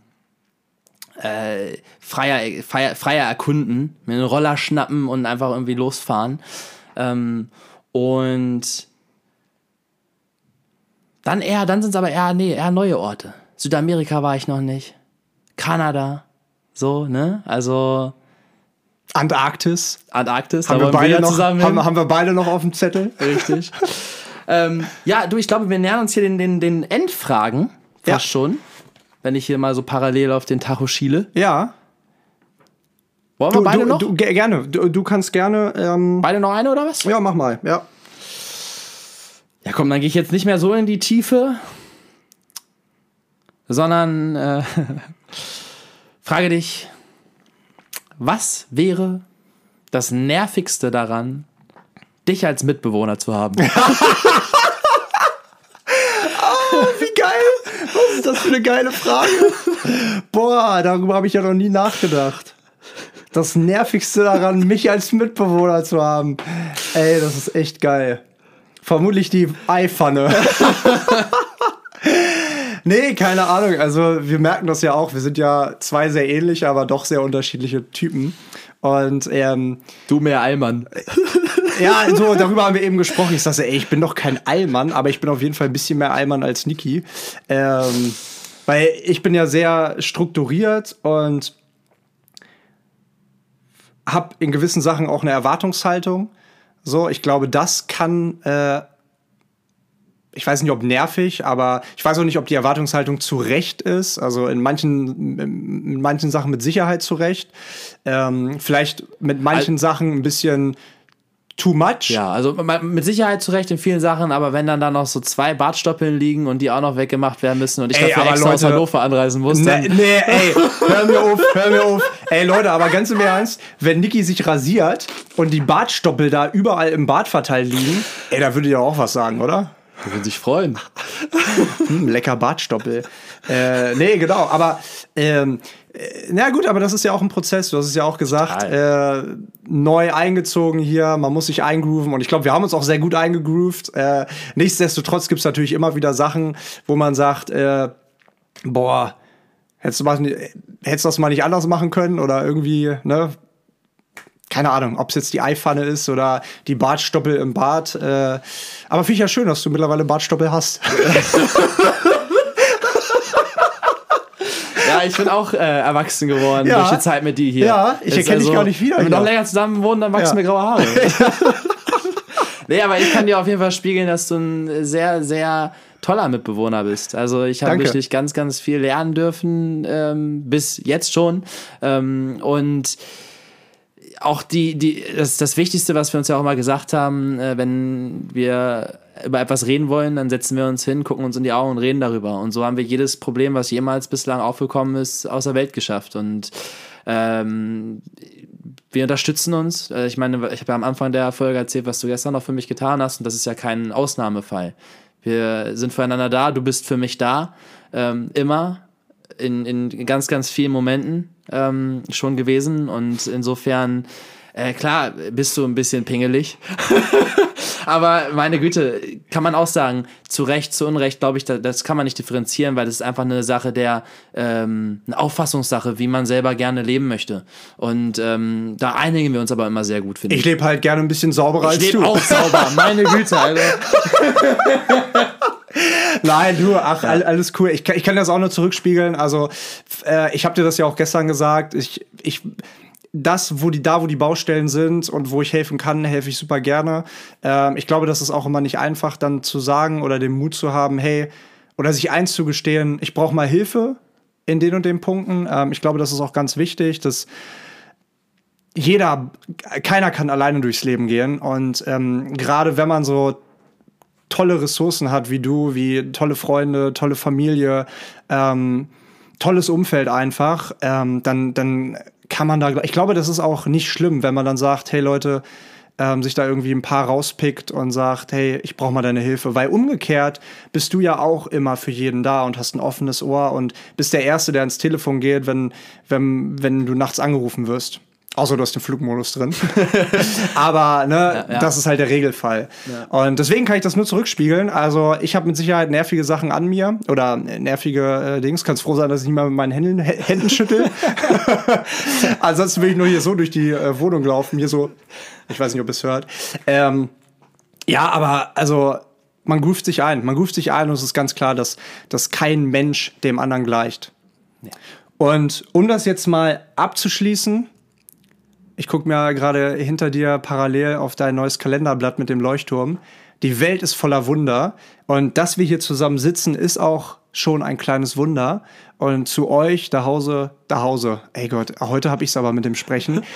äh, freier, freier, freier erkunden, mir einen Roller schnappen und einfach irgendwie losfahren. Ähm, und dann eher, dann sind es aber eher, nee, eher neue Orte. Südamerika war ich noch nicht. Kanada, so, ne? Also Antarktis. Antarktis, Haben wir, beide noch, haben, haben wir beide noch auf dem Zettel? Richtig. ähm, ja, du, ich glaube, wir nähern uns hier den, den, den Endfragen fast Ja. schon. Wenn ich hier mal so parallel auf den Tacho schiele. Ja. Wollen Du, wir beide du, noch? du, ge- gerne. Du, du kannst gerne. Ähm, beide noch eine oder was? ja, mach mal. Ja. Ja, komm, dann gehe ich jetzt nicht mehr so in die Tiefe, sondern äh, frage dich, was wäre das Nervigste daran, dich als Mitbewohner zu haben? Wie geil! Was ist das für eine geile Frage? Boah, darüber habe ich ja noch nie nachgedacht. Das Nervigste daran, mich als Mitbewohner zu haben. Ey, das ist echt geil. Vermutlich die Eipfanne. nee, keine Ahnung. Also, wir merken das ja auch. Wir sind ja zwei sehr ähnliche, aber doch sehr unterschiedliche Typen. Und ähm, Du mehr Allmann. ja, so darüber haben wir eben gesprochen. Ich sagte, ey, ich bin doch kein Allmann, aber ich bin auf jeden Fall ein bisschen mehr Allmann als Niki. Ähm, weil ich bin ja sehr strukturiert und habe in gewissen Sachen auch eine Erwartungshaltung. So, ich glaube, das kann, äh, ich weiß nicht, ob nervig, aber ich weiß auch nicht, ob die Erwartungshaltung zu Recht ist. Also in manchen, in manchen Sachen mit Sicherheit zu Recht. Ähm, vielleicht mit manchen Sachen ein bisschen too much. Ja, also mit Sicherheit zurecht in vielen Sachen, aber wenn dann da noch so zwei Bartstoppeln liegen und die auch noch weggemacht werden müssen und ich Ey, dafür extra aus Leute- Hannover anreisen muss, dann Nee, nee, ey, hör mir auf, hör mir auf. Ey, Leute, aber ganz im Ernst, wenn Niki sich rasiert und die Bartstoppel da überall im Bart verteilt liegen, ey, da würde ihr auch was sagen, oder? Die würden sich freuen. Hm, lecker Bartstoppel. Äh, nee, genau, aber ähm, äh, na gut, aber das ist ja auch ein Prozess. Du hast es ja auch gesagt, äh, neu eingezogen hier, man muss sich eingrooven und ich glaube, wir haben uns auch sehr gut eingegroovt. Äh, nichtsdestotrotz gibt es natürlich immer wieder Sachen, wo man sagt, äh, boah, hättest du, mal, hättest du das mal nicht anders machen können oder irgendwie, ne? Keine Ahnung, ob es jetzt die Eipfanne ist oder die Bartstoppel im Bart. Äh, aber finde ich ja schön, dass du mittlerweile Bartstoppel hast. Ja, ich bin auch äh, erwachsen geworden Ja. durch die Zeit mit dir hier. Ja, ich erkenne dich gar nicht wieder Wenn wir noch länger zusammen wohnen, dann wachsen Ja. mir graue Haare. nee, aber ich kann dir auf jeden Fall spiegeln, dass du ein sehr, sehr toller Mitbewohner bist. Also ich habe wirklich ganz, ganz viel lernen dürfen, ähm, bis jetzt schon. Ähm, und auch die, die, das, das Wichtigste, was wir uns ja auch immer gesagt haben, äh, wenn wir über etwas reden wollen, dann setzen wir uns hin, gucken uns in die Augen und reden darüber. Und so haben wir jedes Problem, was jemals bislang aufgekommen ist, aus der Welt geschafft. Und ähm, wir unterstützen uns. Äh, Ich meine, ich habe ja am Anfang der Folge erzählt, was du gestern noch für mich getan hast, und das ist ja kein Ausnahmefall. Wir sind füreinander da, du bist für mich da, ähm, immer, in, in ganz, ganz vielen Momenten ähm, schon gewesen. Und insofern, äh, klar, bist du ein bisschen pingelig. Aber meine Güte, kann man auch sagen, zu Recht, zu Unrecht, glaube ich, da, das kann man nicht differenzieren, weil das ist einfach eine Sache der, ähm, eine Auffassungssache, wie man selber gerne leben möchte. Und ähm, da einigen wir uns aber immer sehr gut, finde ich. Ich lebe halt gerne ein bisschen sauberer als Ich du. lebe auch sauber, meine Güte, Alter. Nein, du, ach, all, alles cool. Ich kann, ich kann das auch nur zurückspiegeln. Also, äh, ich habe dir das ja auch gestern gesagt. Ich, ich, das, wo die, da, wo die Baustellen sind und wo ich helfen kann, helfe ich super gerne. Ähm, ich glaube, das ist auch immer nicht einfach, dann zu sagen oder den Mut zu haben, hey, oder sich einzugestehen, ich brauche mal Hilfe in den und den Punkten. Ähm, ich glaube, das ist auch ganz wichtig, dass jeder, keiner kann alleine durchs Leben gehen. Und ähm, gerade wenn man so tolle Ressourcen hat wie du, wie tolle Freunde, tolle Familie, ähm, tolles Umfeld einfach, ähm, dann, dann kann man da, ich glaube, das ist auch nicht schlimm, wenn man dann sagt, hey Leute, ähm, sich da irgendwie ein paar rauspickt und sagt, hey, ich brauche mal deine Hilfe. Weil umgekehrt bist du ja auch immer für jeden da und hast ein offenes Ohr und bist der Erste, der ins Telefon geht, wenn, wenn, wenn du nachts angerufen wirst. Außer du hast den Flugmodus drin. Aber ne, ja. das ist halt der Regelfall. Und deswegen kann ich das nur zurückspiegeln. Also ich habe mit Sicherheit nervige Sachen an mir oder nervige äh, Dings. Kannst froh sein, dass ich nicht mal mit meinen Händen, Hä- Händen schüttel. Ansonsten will ich nur hier so durch die äh, Wohnung laufen. Hier so, ich weiß nicht, ob ihr es hört. Ähm, ja, aber also man ruft sich ein. Man ruft sich ein und es ist ganz klar, dass, dass kein Mensch dem anderen gleicht. Und um das jetzt mal abzuschließen, ich gucke mir gerade hinter dir parallel auf dein neues Kalenderblatt mit dem Leuchtturm. Die Welt ist voller Wunder. Und dass wir hier zusammen sitzen, ist auch schon ein kleines Wunder. Und zu euch, da Hause, da Hause. Ey Gott, heute habe ich es aber mit dem Sprechen.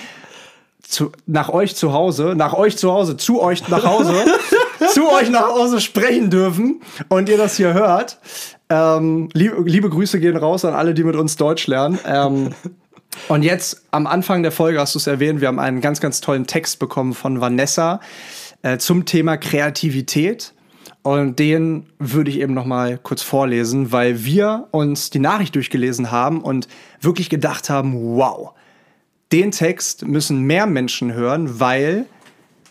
Zu, nach euch zu Hause, nach euch zu Hause, zu euch nach Hause. zu euch nach Hause sprechen dürfen und ihr das hier hört. Ähm, liebe, liebe Grüße gehen raus an alle, die mit uns Deutsch lernen. Ähm, und jetzt am Anfang der Folge hast du es erwähnt, wir haben einen ganz, ganz tollen Text bekommen von Vanessa äh, zum Thema Kreativität. Und den würde ich eben noch mal kurz vorlesen, weil wir uns die Nachricht durchgelesen haben und wirklich gedacht haben, wow, den Text müssen mehr Menschen hören, weil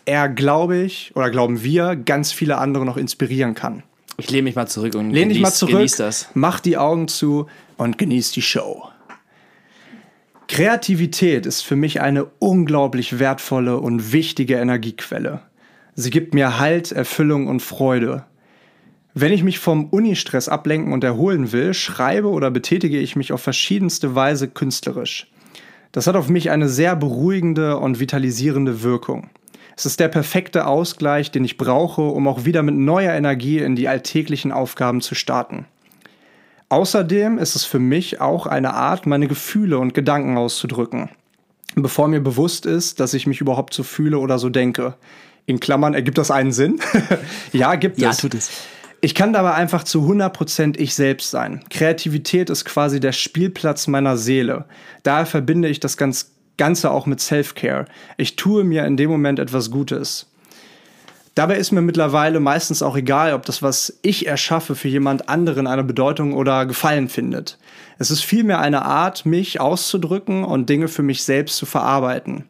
er, glaube ich, oder glauben wir, ganz viele andere noch inspirieren kann. Ich lehne mich mal zurück und Lehn dich genieß, mal zurück, genieß das. mach die Augen zu und genieß die Show. Kreativität ist für mich eine unglaublich wertvolle und wichtige Energiequelle. Sie gibt mir Halt, Erfüllung und Freude. Wenn ich mich vom Unistress ablenken und erholen will, schreibe oder betätige ich mich auf verschiedenste Weise künstlerisch. Das hat auf mich eine sehr beruhigende und vitalisierende Wirkung. Es ist der perfekte Ausgleich, den ich brauche, um auch wieder mit neuer Energie in die alltäglichen Aufgaben zu starten. Außerdem ist es für mich auch eine Art, meine Gefühle und Gedanken auszudrücken, bevor mir bewusst ist, dass ich mich überhaupt so fühle oder so denke. In Klammern, ergibt das einen Sinn? ja, gibt Ja, es. tut es. Ich kann dabei einfach zu 100% ich selbst sein. Kreativität ist quasi der Spielplatz meiner Seele. Daher verbinde ich das ganz, Ganze auch mit Self-Care. Ich tue mir in dem Moment etwas Gutes. Dabei ist mir mittlerweile meistens auch egal, ob das, was ich erschaffe, für jemand anderen eine Bedeutung oder Gefallen findet. Es ist vielmehr eine Art, mich auszudrücken und Dinge für mich selbst zu verarbeiten.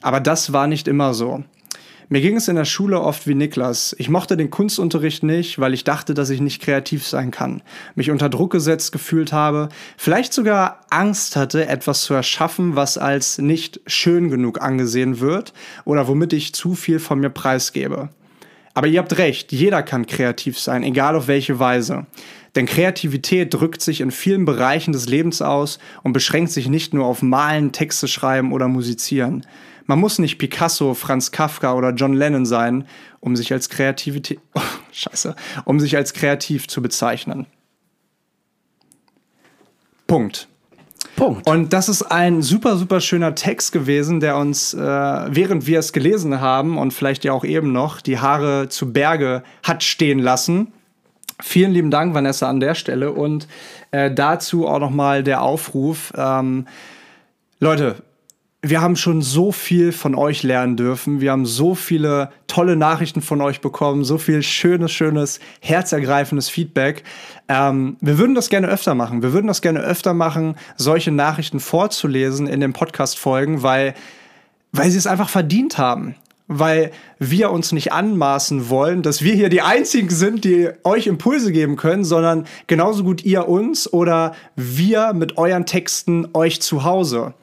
Aber das war nicht immer so. Mir ging es in der Schule oft wie Niklas. Ich mochte den Kunstunterricht nicht, weil ich dachte, dass ich nicht kreativ sein kann, mich unter Druck gesetzt gefühlt habe, vielleicht sogar Angst hatte, etwas zu erschaffen, was als nicht schön genug angesehen wird oder womit ich zu viel von mir preisgebe. Aber ihr habt recht, jeder kann kreativ sein, egal auf welche Weise. Denn Kreativität drückt sich in vielen Bereichen des Lebens aus und beschränkt sich nicht nur auf Malen, Texte schreiben oder musizieren. Man muss nicht Picasso, Franz Kafka oder John Lennon sein, um sich als Kreativität, oh, scheiße, um sich als kreativ zu bezeichnen. Punkt. Punkt. Und das ist ein super, super schöner Text gewesen, der uns, äh, während wir es gelesen haben und vielleicht ja auch eben noch, die Haare zu Berge hat stehen lassen. Vielen lieben Dank, Vanessa, an der Stelle. Und äh, dazu auch nochmal der Aufruf. Ähm, Leute, wir haben schon so viel von euch lernen dürfen. Wir haben so viele tolle Nachrichten von euch bekommen, so viel schönes, schönes, herzergreifendes Feedback. Ähm, wir würden das gerne öfter machen. Wir würden das gerne öfter machen, solche Nachrichten vorzulesen in den Podcast-Folgen, weil, weil sie es einfach verdient haben. Weil wir uns nicht anmaßen wollen, dass wir hier die Einzigen sind, die euch Impulse geben können, sondern genauso gut ihr uns oder wir mit euren Texten euch zu Hause.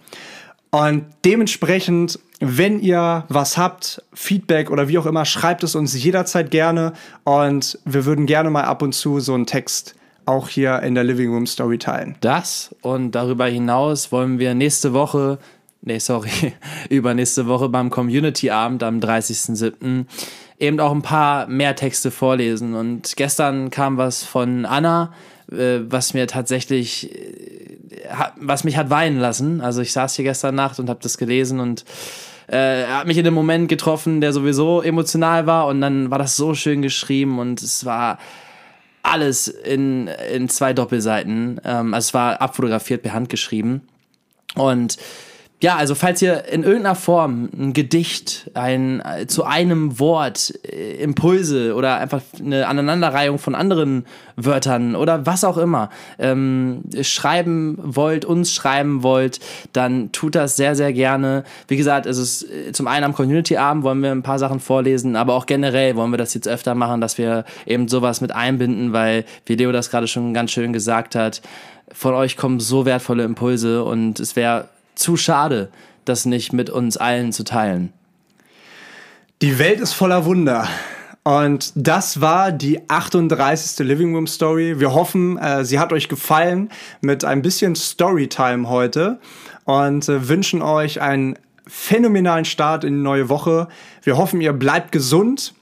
Und dementsprechend, wenn ihr was habt, Feedback oder wie auch immer, schreibt es uns jederzeit gerne. Und wir würden gerne mal ab und zu so einen Text auch hier in der Living Room Story teilen. Das und darüber hinaus wollen wir nächste Woche, nee, sorry, übernächste Woche beim Community-Abend am 30.07. eben auch ein paar mehr Texte vorlesen. Und gestern kam was von Anna, was mir tatsächlich, äh, was mich hat weinen lassen. Also ich saß hier gestern Nacht und habe das gelesen und äh, er hat mich in einem Moment getroffen, der sowieso emotional war und dann war das so schön geschrieben und es war alles in, in zwei Doppelseiten. Ähm, also es war abfotografiert, per Hand geschrieben. Und ja, also falls ihr in irgendeiner Form ein Gedicht, ein äh, zu einem Wort, äh, Impulse oder einfach eine Aneinanderreihung von anderen Wörtern oder was auch immer ähm, schreiben wollt, uns schreiben wollt, dann tut das sehr, sehr gerne. Wie gesagt, es ist äh, zum einen am Community-Abend wollen wir ein paar Sachen vorlesen, aber auch generell wollen wir das jetzt öfter machen, dass wir eben sowas mit einbinden, weil, wie Leo das gerade schon ganz schön gesagt hat, von euch kommen so wertvolle Impulse und es wäre zu schade, das nicht mit uns allen zu teilen. Die Welt ist voller Wunder. Und das war die 38. Living Room Story. Wir hoffen, äh, sie hat euch gefallen mit ein bisschen Storytime heute und äh, wünschen euch einen phänomenalen Start in die neue Woche. Wir hoffen, ihr bleibt gesund,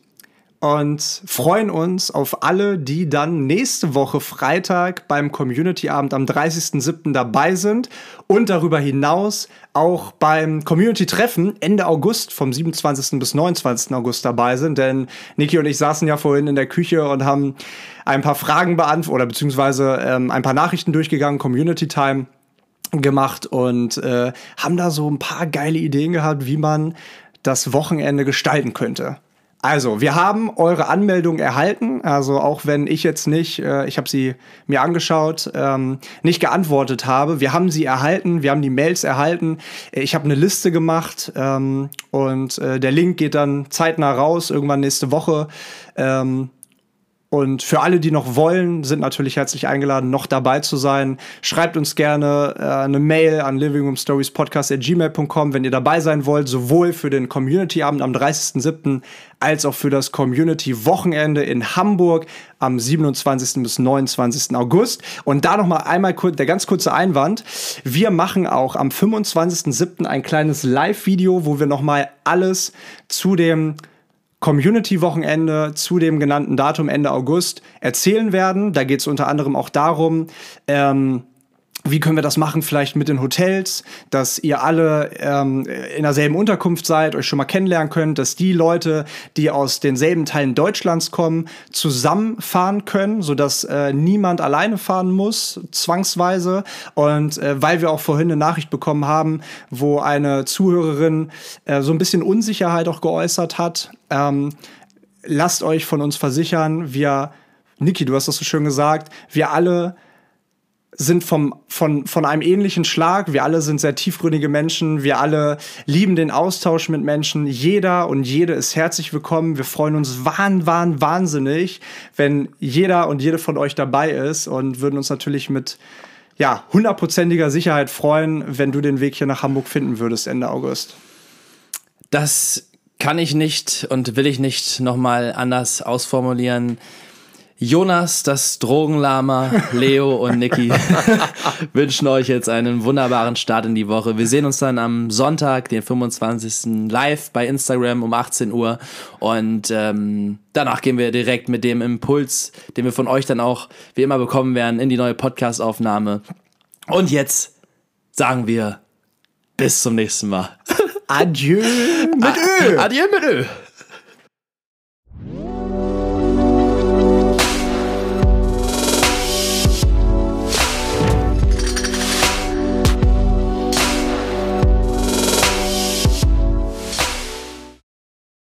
und freuen uns auf alle, die dann nächste Woche Freitag beim Community-Abend am 30.07. dabei sind und darüber hinaus auch beim Community-Treffen Ende August vom 27. bis 29. August dabei sind. Denn Niki und ich saßen ja vorhin in der Küche und haben ein paar Fragen beantwortet oder beziehungsweise ähm, ein paar Nachrichten durchgegangen, Community-Time gemacht und äh, haben da so ein paar geile Ideen gehabt, wie man das Wochenende gestalten könnte. Also, wir haben eure Anmeldung erhalten. Also, auch wenn ich jetzt nicht, äh, ich habe sie mir angeschaut, ähm, nicht geantwortet habe. Wir haben sie erhalten, wir haben die Mails erhalten. Ich habe eine Liste gemacht ähm, und äh, der Link geht dann zeitnah raus, irgendwann nächste Woche. Ähm, und für alle, die noch wollen, sind natürlich herzlich eingeladen, noch dabei zu sein. Schreibt uns gerne äh, eine Mail an livingroomstoriespodcast.gmail.com, wenn ihr dabei sein wollt, sowohl für den Community-Abend am 30.07. als auch für das Community-Wochenende in Hamburg am 27. bis 29. August. Und da noch mal einmal kurz, der ganz kurze Einwand. Wir machen auch am 25.07. ein kleines Live-Video, wo wir noch mal alles zu dem Community-Wochenende zu dem genannten Datum Ende August erzählen werden. Da geht es unter anderem auch darum, ähm, wie können wir das machen, vielleicht mit den Hotels, dass ihr alle ähm, in derselben Unterkunft seid, euch schon mal kennenlernen könnt, dass die Leute, die aus denselben Teilen Deutschlands kommen, zusammenfahren können, sodass äh, niemand alleine fahren muss, zwangsweise. Und äh, weil wir auch vorhin eine Nachricht bekommen haben, wo eine Zuhörerin äh, so ein bisschen Unsicherheit auch geäußert hat, ähm, lasst euch von uns versichern, wir, Niki, du hast das so schön gesagt, wir alle sind vom, von, von einem ähnlichen Schlag. Wir alle sind sehr tiefgründige Menschen. Wir alle lieben den Austausch mit Menschen. Jeder und jede ist herzlich willkommen. Wir freuen uns wahn, wahn, wahnsinnig, wenn jeder und jede von euch dabei ist und würden uns natürlich mit ja, hundertprozentiger Sicherheit freuen, wenn du den Weg hier nach Hamburg finden würdest Ende August. Das kann ich nicht und will ich nicht nochmal anders ausformulieren. Jonas, das Drogenlama, Leo und Niki wünschen euch jetzt einen wunderbaren Start in die Woche. Wir sehen uns dann am Sonntag, den 25. live bei Instagram um 18 Uhr und ähm, danach gehen wir direkt mit dem Impuls, den wir von euch dann auch wie immer bekommen werden, in die neue Podcast-Aufnahme. Und jetzt sagen wir bis zum nächsten Mal. Adieu mit Ö. Adieu mit Ö.